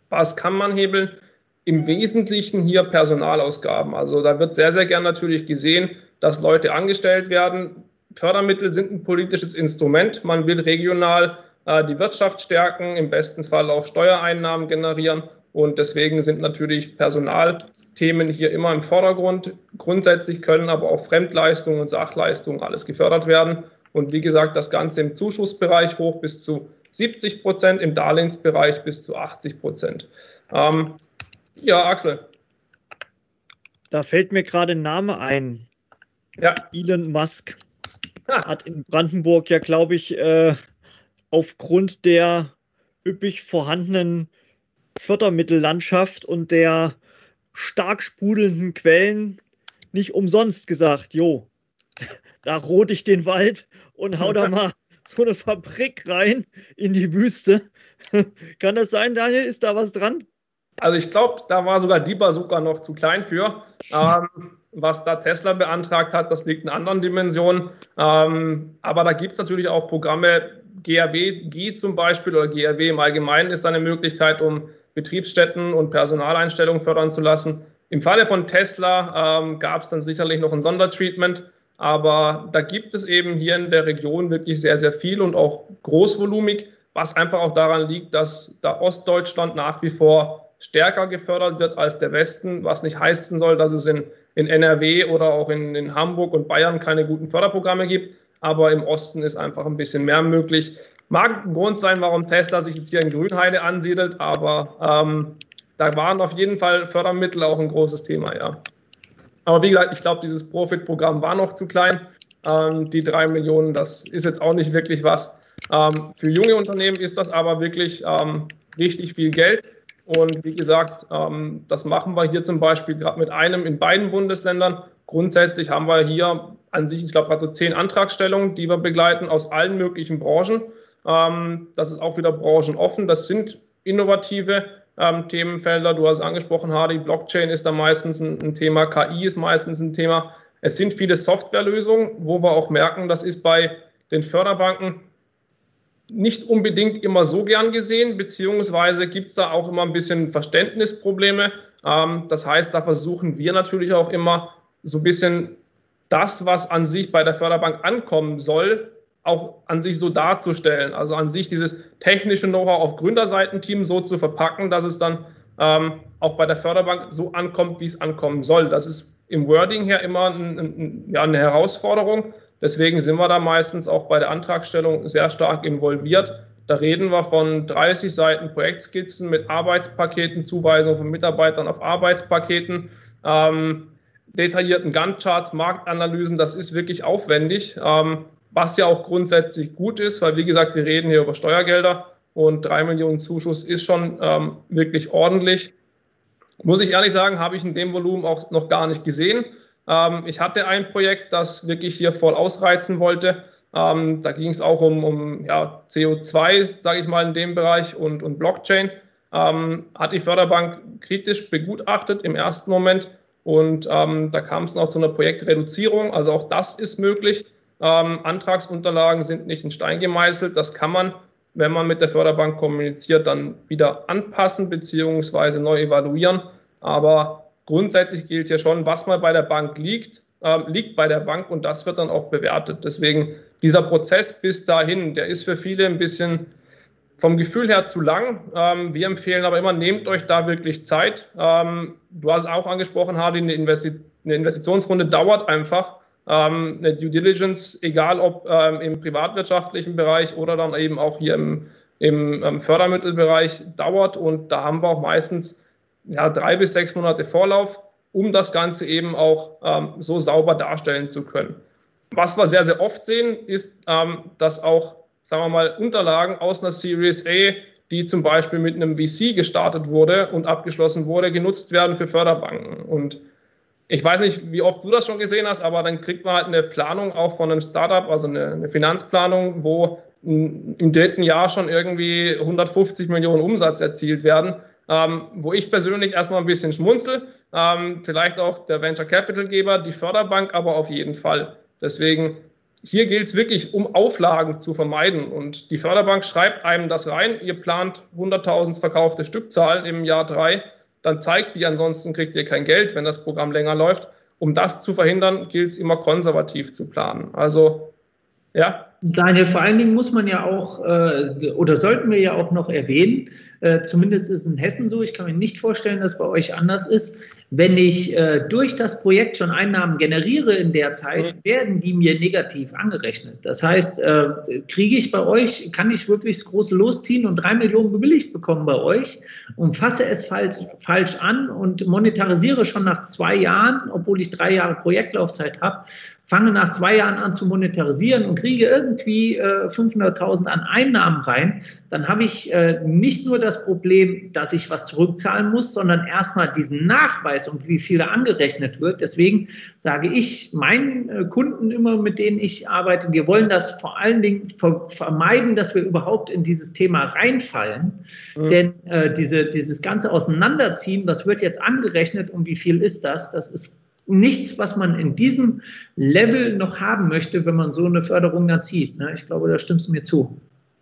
Was kann man hebeln? Im Wesentlichen hier Personalausgaben. Also da wird sehr, sehr gern natürlich gesehen, dass Leute angestellt werden. Fördermittel sind ein politisches Instrument. Man will regional äh, die Wirtschaft stärken, im besten Fall auch Steuereinnahmen generieren. Und deswegen sind natürlich Personalthemen hier immer im Vordergrund. Grundsätzlich können aber auch Fremdleistungen und Sachleistungen alles gefördert werden. Und wie gesagt, das Ganze im Zuschussbereich hoch bis zu 70 Prozent, im Darlehensbereich bis zu 80 Prozent. Ähm, ja, Axel. Da fällt mir gerade ein Name ein. Ja. Elon Musk ha. hat in Brandenburg ja, glaube ich, äh, aufgrund der üppig vorhandenen Fördermittellandschaft und der stark sprudelnden Quellen nicht umsonst gesagt, jo, da rote ich den Wald und hau da mal so eine Fabrik rein in die Wüste. Kann das sein, Daniel? Ist da was dran? Also ich glaube, da war sogar die Bazooka noch zu klein für. Ähm, was da Tesla beantragt hat, das liegt in anderen Dimensionen. Ähm, aber da gibt es natürlich auch Programme, GRW, G zum Beispiel oder GRW im Allgemeinen ist eine Möglichkeit, um Betriebsstätten und Personaleinstellungen fördern zu lassen. Im Falle von Tesla ähm, gab es dann sicherlich noch ein Sondertreatment. Aber da gibt es eben hier in der Region wirklich sehr, sehr viel und auch großvolumig, was einfach auch daran liegt, dass da Ostdeutschland nach wie vor stärker gefördert wird als der Westen, was nicht heißen soll, dass es in, in NRW oder auch in, in Hamburg und Bayern keine guten Förderprogramme gibt. Aber im Osten ist einfach ein bisschen mehr möglich. Mag ein Grund sein, warum Tesla sich jetzt hier in Grünheide ansiedelt, aber ähm, da waren auf jeden Fall Fördermittel auch ein großes Thema, ja. Aber wie gesagt, ich glaube, dieses Profit-Programm war noch zu klein. Ähm, die drei Millionen, das ist jetzt auch nicht wirklich was. Ähm, für junge Unternehmen ist das aber wirklich ähm, richtig viel Geld. Und wie gesagt, ähm, das machen wir hier zum Beispiel gerade mit einem in beiden Bundesländern. Grundsätzlich haben wir hier an sich, ich glaube, also zehn Antragstellungen, die wir begleiten aus allen möglichen Branchen. Ähm, das ist auch wieder branchenoffen. Das sind innovative ähm, Themenfelder. Du hast angesprochen, Hardy, Blockchain ist da meistens ein, ein Thema, KI ist meistens ein Thema. Es sind viele Softwarelösungen, wo wir auch merken, das ist bei den Förderbanken nicht unbedingt immer so gern gesehen, beziehungsweise gibt es da auch immer ein bisschen Verständnisprobleme. Ähm, das heißt, da versuchen wir natürlich auch immer so ein bisschen das, was an sich bei der Förderbank ankommen soll, auch an sich so darzustellen. Also an sich dieses technische Know-how auf Gründerseitenteam so zu verpacken, dass es dann ähm, auch bei der Förderbank so ankommt, wie es ankommen soll. Das ist im Wording her immer ein, ein, ja, eine Herausforderung. Deswegen sind wir da meistens auch bei der Antragstellung sehr stark involviert. Da reden wir von 30 Seiten Projektskizzen mit Arbeitspaketen, Zuweisung von Mitarbeitern auf Arbeitspaketen, ähm, detaillierten Gantt-Charts, Marktanalysen. Das ist wirklich aufwendig, ähm, was ja auch grundsätzlich gut ist, weil wie gesagt, wir reden hier über Steuergelder und drei Millionen Zuschuss ist schon ähm, wirklich ordentlich. Muss ich ehrlich sagen, habe ich in dem Volumen auch noch gar nicht gesehen. Ähm, ich hatte ein Projekt, das wirklich hier voll ausreizen wollte. Ähm, da ging es auch um, um ja, CO2, sage ich mal, in dem Bereich und, und Blockchain. Ähm, hat die Förderbank kritisch begutachtet im ersten Moment und ähm, da kam es noch zu einer Projektreduzierung. Also auch das ist möglich. Ähm, Antragsunterlagen sind nicht in Stein gemeißelt. Das kann man, wenn man mit der Förderbank kommuniziert, dann wieder anpassen bzw. neu evaluieren. Aber grundsätzlich gilt ja schon, was mal bei der Bank liegt, äh, liegt bei der Bank und das wird dann auch bewertet. Deswegen dieser Prozess bis dahin, der ist für viele ein bisschen vom Gefühl her zu lang. Ähm, wir empfehlen aber immer, nehmt euch da wirklich Zeit. Ähm, du hast auch angesprochen, Hardy, eine, Investi eine Investitionsrunde dauert einfach. Ähm, eine Due Diligence, egal ob ähm, im privatwirtschaftlichen Bereich oder dann eben auch hier im, im ähm, Fördermittelbereich, dauert und da haben wir auch meistens ja, drei bis sechs Monate Vorlauf, um das Ganze eben auch so sauber darstellen zu können. Was wir sehr, sehr oft sehen, ist, dass auch, sagen wir mal, Unterlagen aus einer Series A, die zum Beispiel mit einem VC gestartet wurde und abgeschlossen wurde, genutzt werden für Förderbanken. Und ich weiß nicht, wie oft du das schon gesehen hast, aber dann kriegt man halt eine Planung auch von einem Startup, also eine, eine Finanzplanung, wo im dritten Jahr schon irgendwie 150 Millionen Umsatz erzielt werden ähm, wo ich persönlich erstmal ein bisschen schmunzel. Ähm, vielleicht auch der Venture Capital Geber, die Förderbank, aber auf jeden Fall. Deswegen, hier gilt es wirklich, um Auflagen zu vermeiden. Und die Förderbank schreibt einem das rein. Ihr plant 100.000 verkaufte Stückzahlen im Jahr drei. Dann zeigt die, ansonsten kriegt ihr kein Geld, wenn das Programm länger läuft. Um das zu verhindern, gilt es immer konservativ zu planen. Also, ja, Daniel, vor allen Dingen muss man ja auch, äh, oder sollten wir ja auch noch erwähnen, äh, zumindest ist es in Hessen so, ich kann mir nicht vorstellen, dass bei euch anders ist, wenn ich äh, durch das Projekt schon Einnahmen generiere in der Zeit, mhm. werden die mir negativ angerechnet. Das heißt, kriege ich bei euch, kann ich wirklich das große losziehen und drei Millionen bewilligt bekommen bei euch und fasse es falsch, falsch an und monetarisiere schon nach zwei Jahren, obwohl ich drei Jahre Projektlaufzeit habe, fange nach zwei Jahren an zu monetarisieren und kriege irgendwie äh, 500.000 an Einnahmen rein, dann habe ich äh, nicht nur das Problem, dass ich was zurückzahlen muss, sondern erstmal diesen Nachweis und wie viel da angerechnet wird. Deswegen sage ich meinen äh, Kunden immer, mit denen ich arbeite, wir wollen das vor allen Dingen ver vermeiden, dass wir überhaupt in dieses Thema reinfallen. Mhm. Denn äh, diese, dieses ganze Auseinanderziehen, was wird jetzt angerechnet und wie viel ist das, das ist nichts, was man in diesem Level noch haben möchte, wenn man so eine Förderung dann zieht. Ne? Ich glaube, da stimmst du mir zu.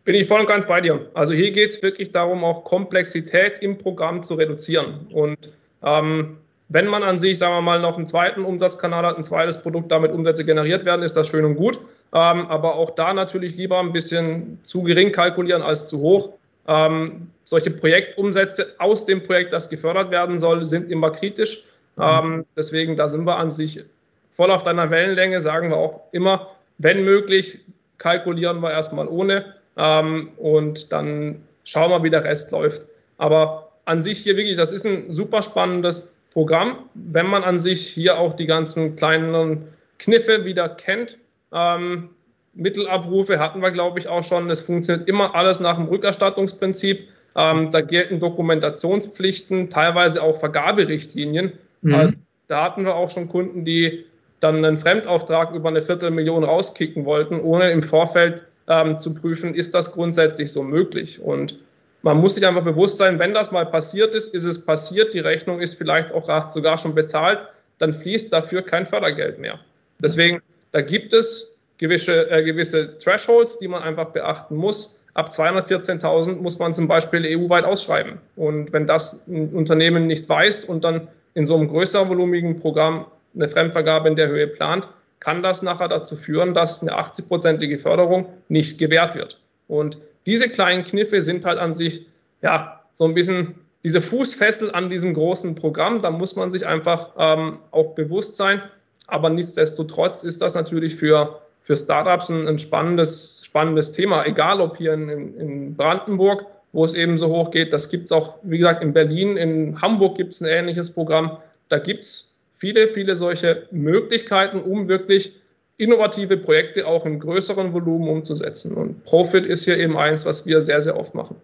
Bin ich voll und ganz bei dir. Also hier geht es wirklich darum, auch Komplexität im Programm zu reduzieren. Und ähm, wenn man an sich, sagen wir mal, noch einen zweiten Umsatzkanal hat, ein zweites Produkt, damit Umsätze generiert werden, ist das schön und gut. Ähm, aber auch da natürlich lieber ein bisschen zu gering kalkulieren als zu hoch. Ähm, solche Projektumsätze aus dem Projekt, das gefördert werden soll, sind immer kritisch. Ähm, deswegen, da sind wir an sich voll auf deiner Wellenlänge, sagen wir auch immer, wenn möglich, kalkulieren wir erstmal ohne ähm, und dann schauen wir, wie der Rest läuft. Aber an sich hier wirklich, das ist ein super spannendes Programm, wenn man an sich hier auch die ganzen kleinen Kniffe wieder kennt. Ähm, Mittelabrufe hatten wir, glaube ich, auch schon. Es funktioniert immer alles nach dem Rückerstattungsprinzip. Ähm, da gelten Dokumentationspflichten, teilweise auch Vergaberichtlinien. Mhm. Also, da hatten wir auch schon Kunden, die dann einen Fremdauftrag über eine Viertelmillion rauskicken wollten, ohne im Vorfeld ähm, zu prüfen, ist das grundsätzlich so möglich. Und man muss sich einfach bewusst sein, wenn das mal passiert ist, ist es passiert, die Rechnung ist vielleicht auch sogar schon bezahlt, dann fließt dafür kein Fördergeld mehr. Deswegen, da gibt es gewisse, äh, gewisse Thresholds, die man einfach beachten muss. Ab 214.000 muss man zum Beispiel EU-weit ausschreiben. Und wenn das ein Unternehmen nicht weiß und dann in so einem größeren volumigen Programm eine Fremdvergabe in der Höhe plant, kann das nachher dazu führen, dass eine 80-prozentige Förderung nicht gewährt wird. Und diese kleinen Kniffe sind halt an sich, ja, so ein bisschen diese Fußfessel an diesem großen Programm. Da muss man sich einfach ähm, auch bewusst sein. Aber nichtsdestotrotz ist das natürlich für, für Startups ein, ein spannendes, spannendes Thema, egal ob hier in, in Brandenburg, wo es eben so hoch geht. Das gibt es auch, wie gesagt, in Berlin, in Hamburg gibt es ein ähnliches Programm. Da gibt es viele, viele solche Möglichkeiten, um wirklich innovative Projekte auch in größeren Volumen umzusetzen. Und Profit ist hier eben eins, was wir sehr, sehr oft machen.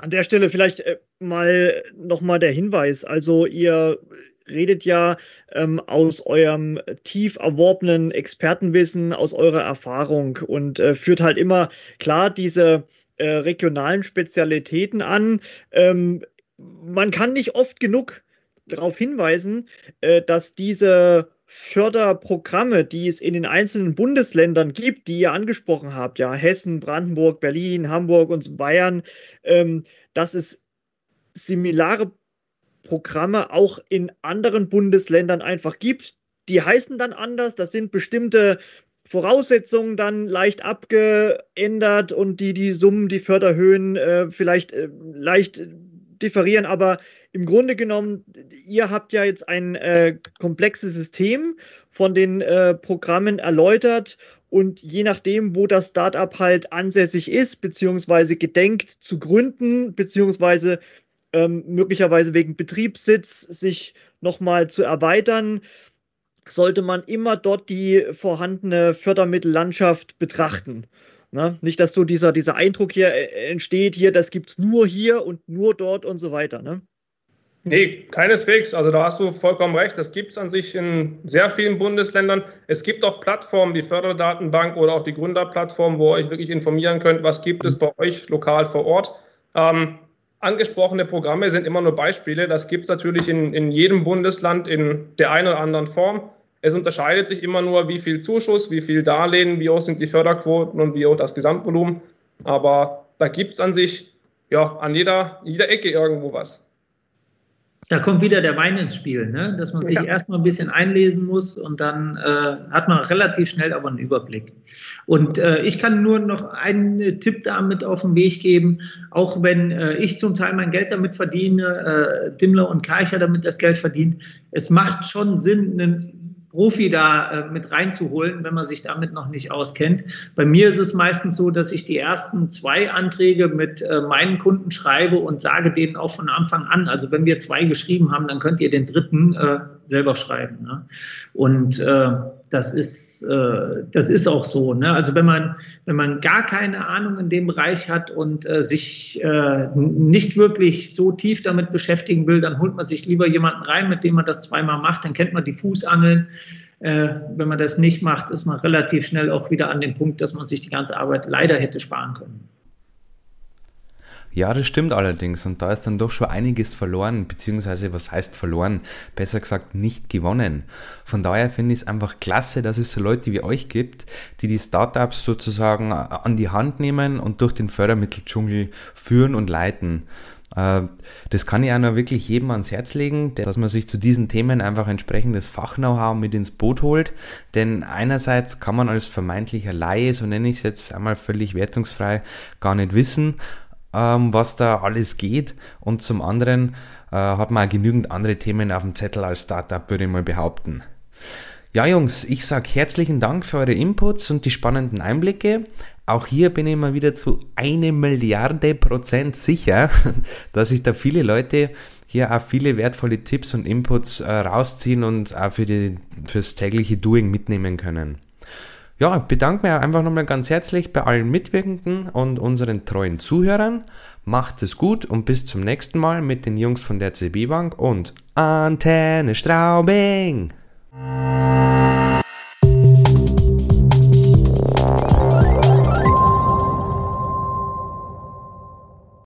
An der Stelle vielleicht äh, mal nochmal der Hinweis. Also ihr redet ja ähm, aus eurem tief erworbenen Expertenwissen, aus eurer Erfahrung und äh, führt halt immer klar diese äh, regionalen Spezialitäten an. Ähm, man kann nicht oft genug darauf hinweisen, äh, dass diese Förderprogramme, die es in den einzelnen Bundesländern gibt, die ihr angesprochen habt, ja, Hessen, Brandenburg, Berlin, Hamburg und Bayern, ähm, dass es similare Programme auch in anderen Bundesländern einfach gibt. Die heißen dann anders, das sind bestimmte Voraussetzungen dann leicht abgeändert und die die Summen, die Förderhöhen äh, vielleicht äh, leicht differieren, aber im Grunde genommen, ihr habt ja jetzt ein äh, komplexes System von den äh, Programmen erläutert. Und je nachdem, wo das Startup halt ansässig ist, beziehungsweise gedenkt zu gründen, beziehungsweise ähm, möglicherweise wegen Betriebssitz sich nochmal zu erweitern, sollte man immer dort die vorhandene Fördermittellandschaft betrachten. Ne? Nicht, dass so dieser, dieser Eindruck hier äh, entsteht, hier, das gibt es nur hier und nur dort und so weiter. Ne? Nee, keineswegs. Also da hast du vollkommen recht. Das gibt es an sich in sehr vielen Bundesländern. Es gibt auch Plattformen, die Förderdatenbank oder auch die Gründerplattform, wo ihr euch wirklich informieren könnt, was gibt es bei euch lokal vor Ort. Ähm, angesprochene Programme sind immer nur Beispiele. Das gibt es natürlich in, in jedem Bundesland in der einen oder anderen Form. Es unterscheidet sich immer nur, wie viel Zuschuss, wie viel Darlehen, wie hoch sind die Förderquoten und wie hoch das Gesamtvolumen. Aber da gibt es an sich ja an jeder, jeder Ecke irgendwo was. Da kommt wieder der Wein ins Spiel, ne? dass man sich ja. erstmal ein bisschen einlesen muss und dann äh, hat man relativ schnell aber einen Überblick. Und äh, ich kann nur noch einen Tipp damit auf den Weg geben, auch wenn äh, ich zum Teil mein Geld damit verdiene, äh, Dimmler und Karcher damit das Geld verdient, es macht schon Sinn, einen Profi da äh, mit reinzuholen, wenn man sich damit noch nicht auskennt. Bei mir ist es meistens so, dass ich die ersten zwei Anträge mit äh, meinen Kunden schreibe und sage denen auch von Anfang an, also wenn wir zwei geschrieben haben, dann könnt ihr den dritten äh, selber schreiben. Ne? Und äh, das ist, äh, das ist auch so. Ne? Also wenn man, wenn man gar keine Ahnung in dem Bereich hat und äh, sich äh, nicht wirklich so tief damit beschäftigen will, dann holt man sich lieber jemanden rein, mit dem man das zweimal macht, dann kennt man die Fußangeln. Äh, wenn man das nicht macht, ist man relativ schnell auch wieder an dem Punkt, dass man sich die ganze Arbeit leider hätte sparen können. Ja, das stimmt allerdings. Und da ist dann doch schon einiges verloren, beziehungsweise was heißt verloren? Besser gesagt, nicht gewonnen. Von daher finde ich es einfach klasse, dass es so Leute wie euch gibt, die die Startups sozusagen an die Hand nehmen und durch den Fördermitteldschungel führen und leiten. Äh, das kann ich auch noch wirklich jedem ans Herz legen, dass man sich zu diesen Themen einfach entsprechendes Fach-Know-how mit ins Boot holt. Denn einerseits kann man als vermeintlicher Laie, so nenne ich es jetzt einmal völlig wertungsfrei, gar nicht wissen, ähm, was da alles geht. Und zum anderen äh, hat man auch genügend andere Themen auf dem Zettel als Startup, würde ich mal behaupten. Ja, Jungs, ich sage herzlichen Dank für eure Inputs und die spannenden Einblicke. Auch hier bin ich mal wieder zu eine Milliarde Prozent sicher, dass sich da viele Leute hier auch viele wertvolle Tipps und Inputs äh, rausziehen und auch für die, fürs tägliche Doing mitnehmen können ja, ich bedanke mich einfach nochmal ganz herzlich bei allen Mitwirkenden und unseren treuen Zuhörern. Macht es gut und bis zum nächsten Mal mit den Jungs von der CB Bank und Antenne Straubing.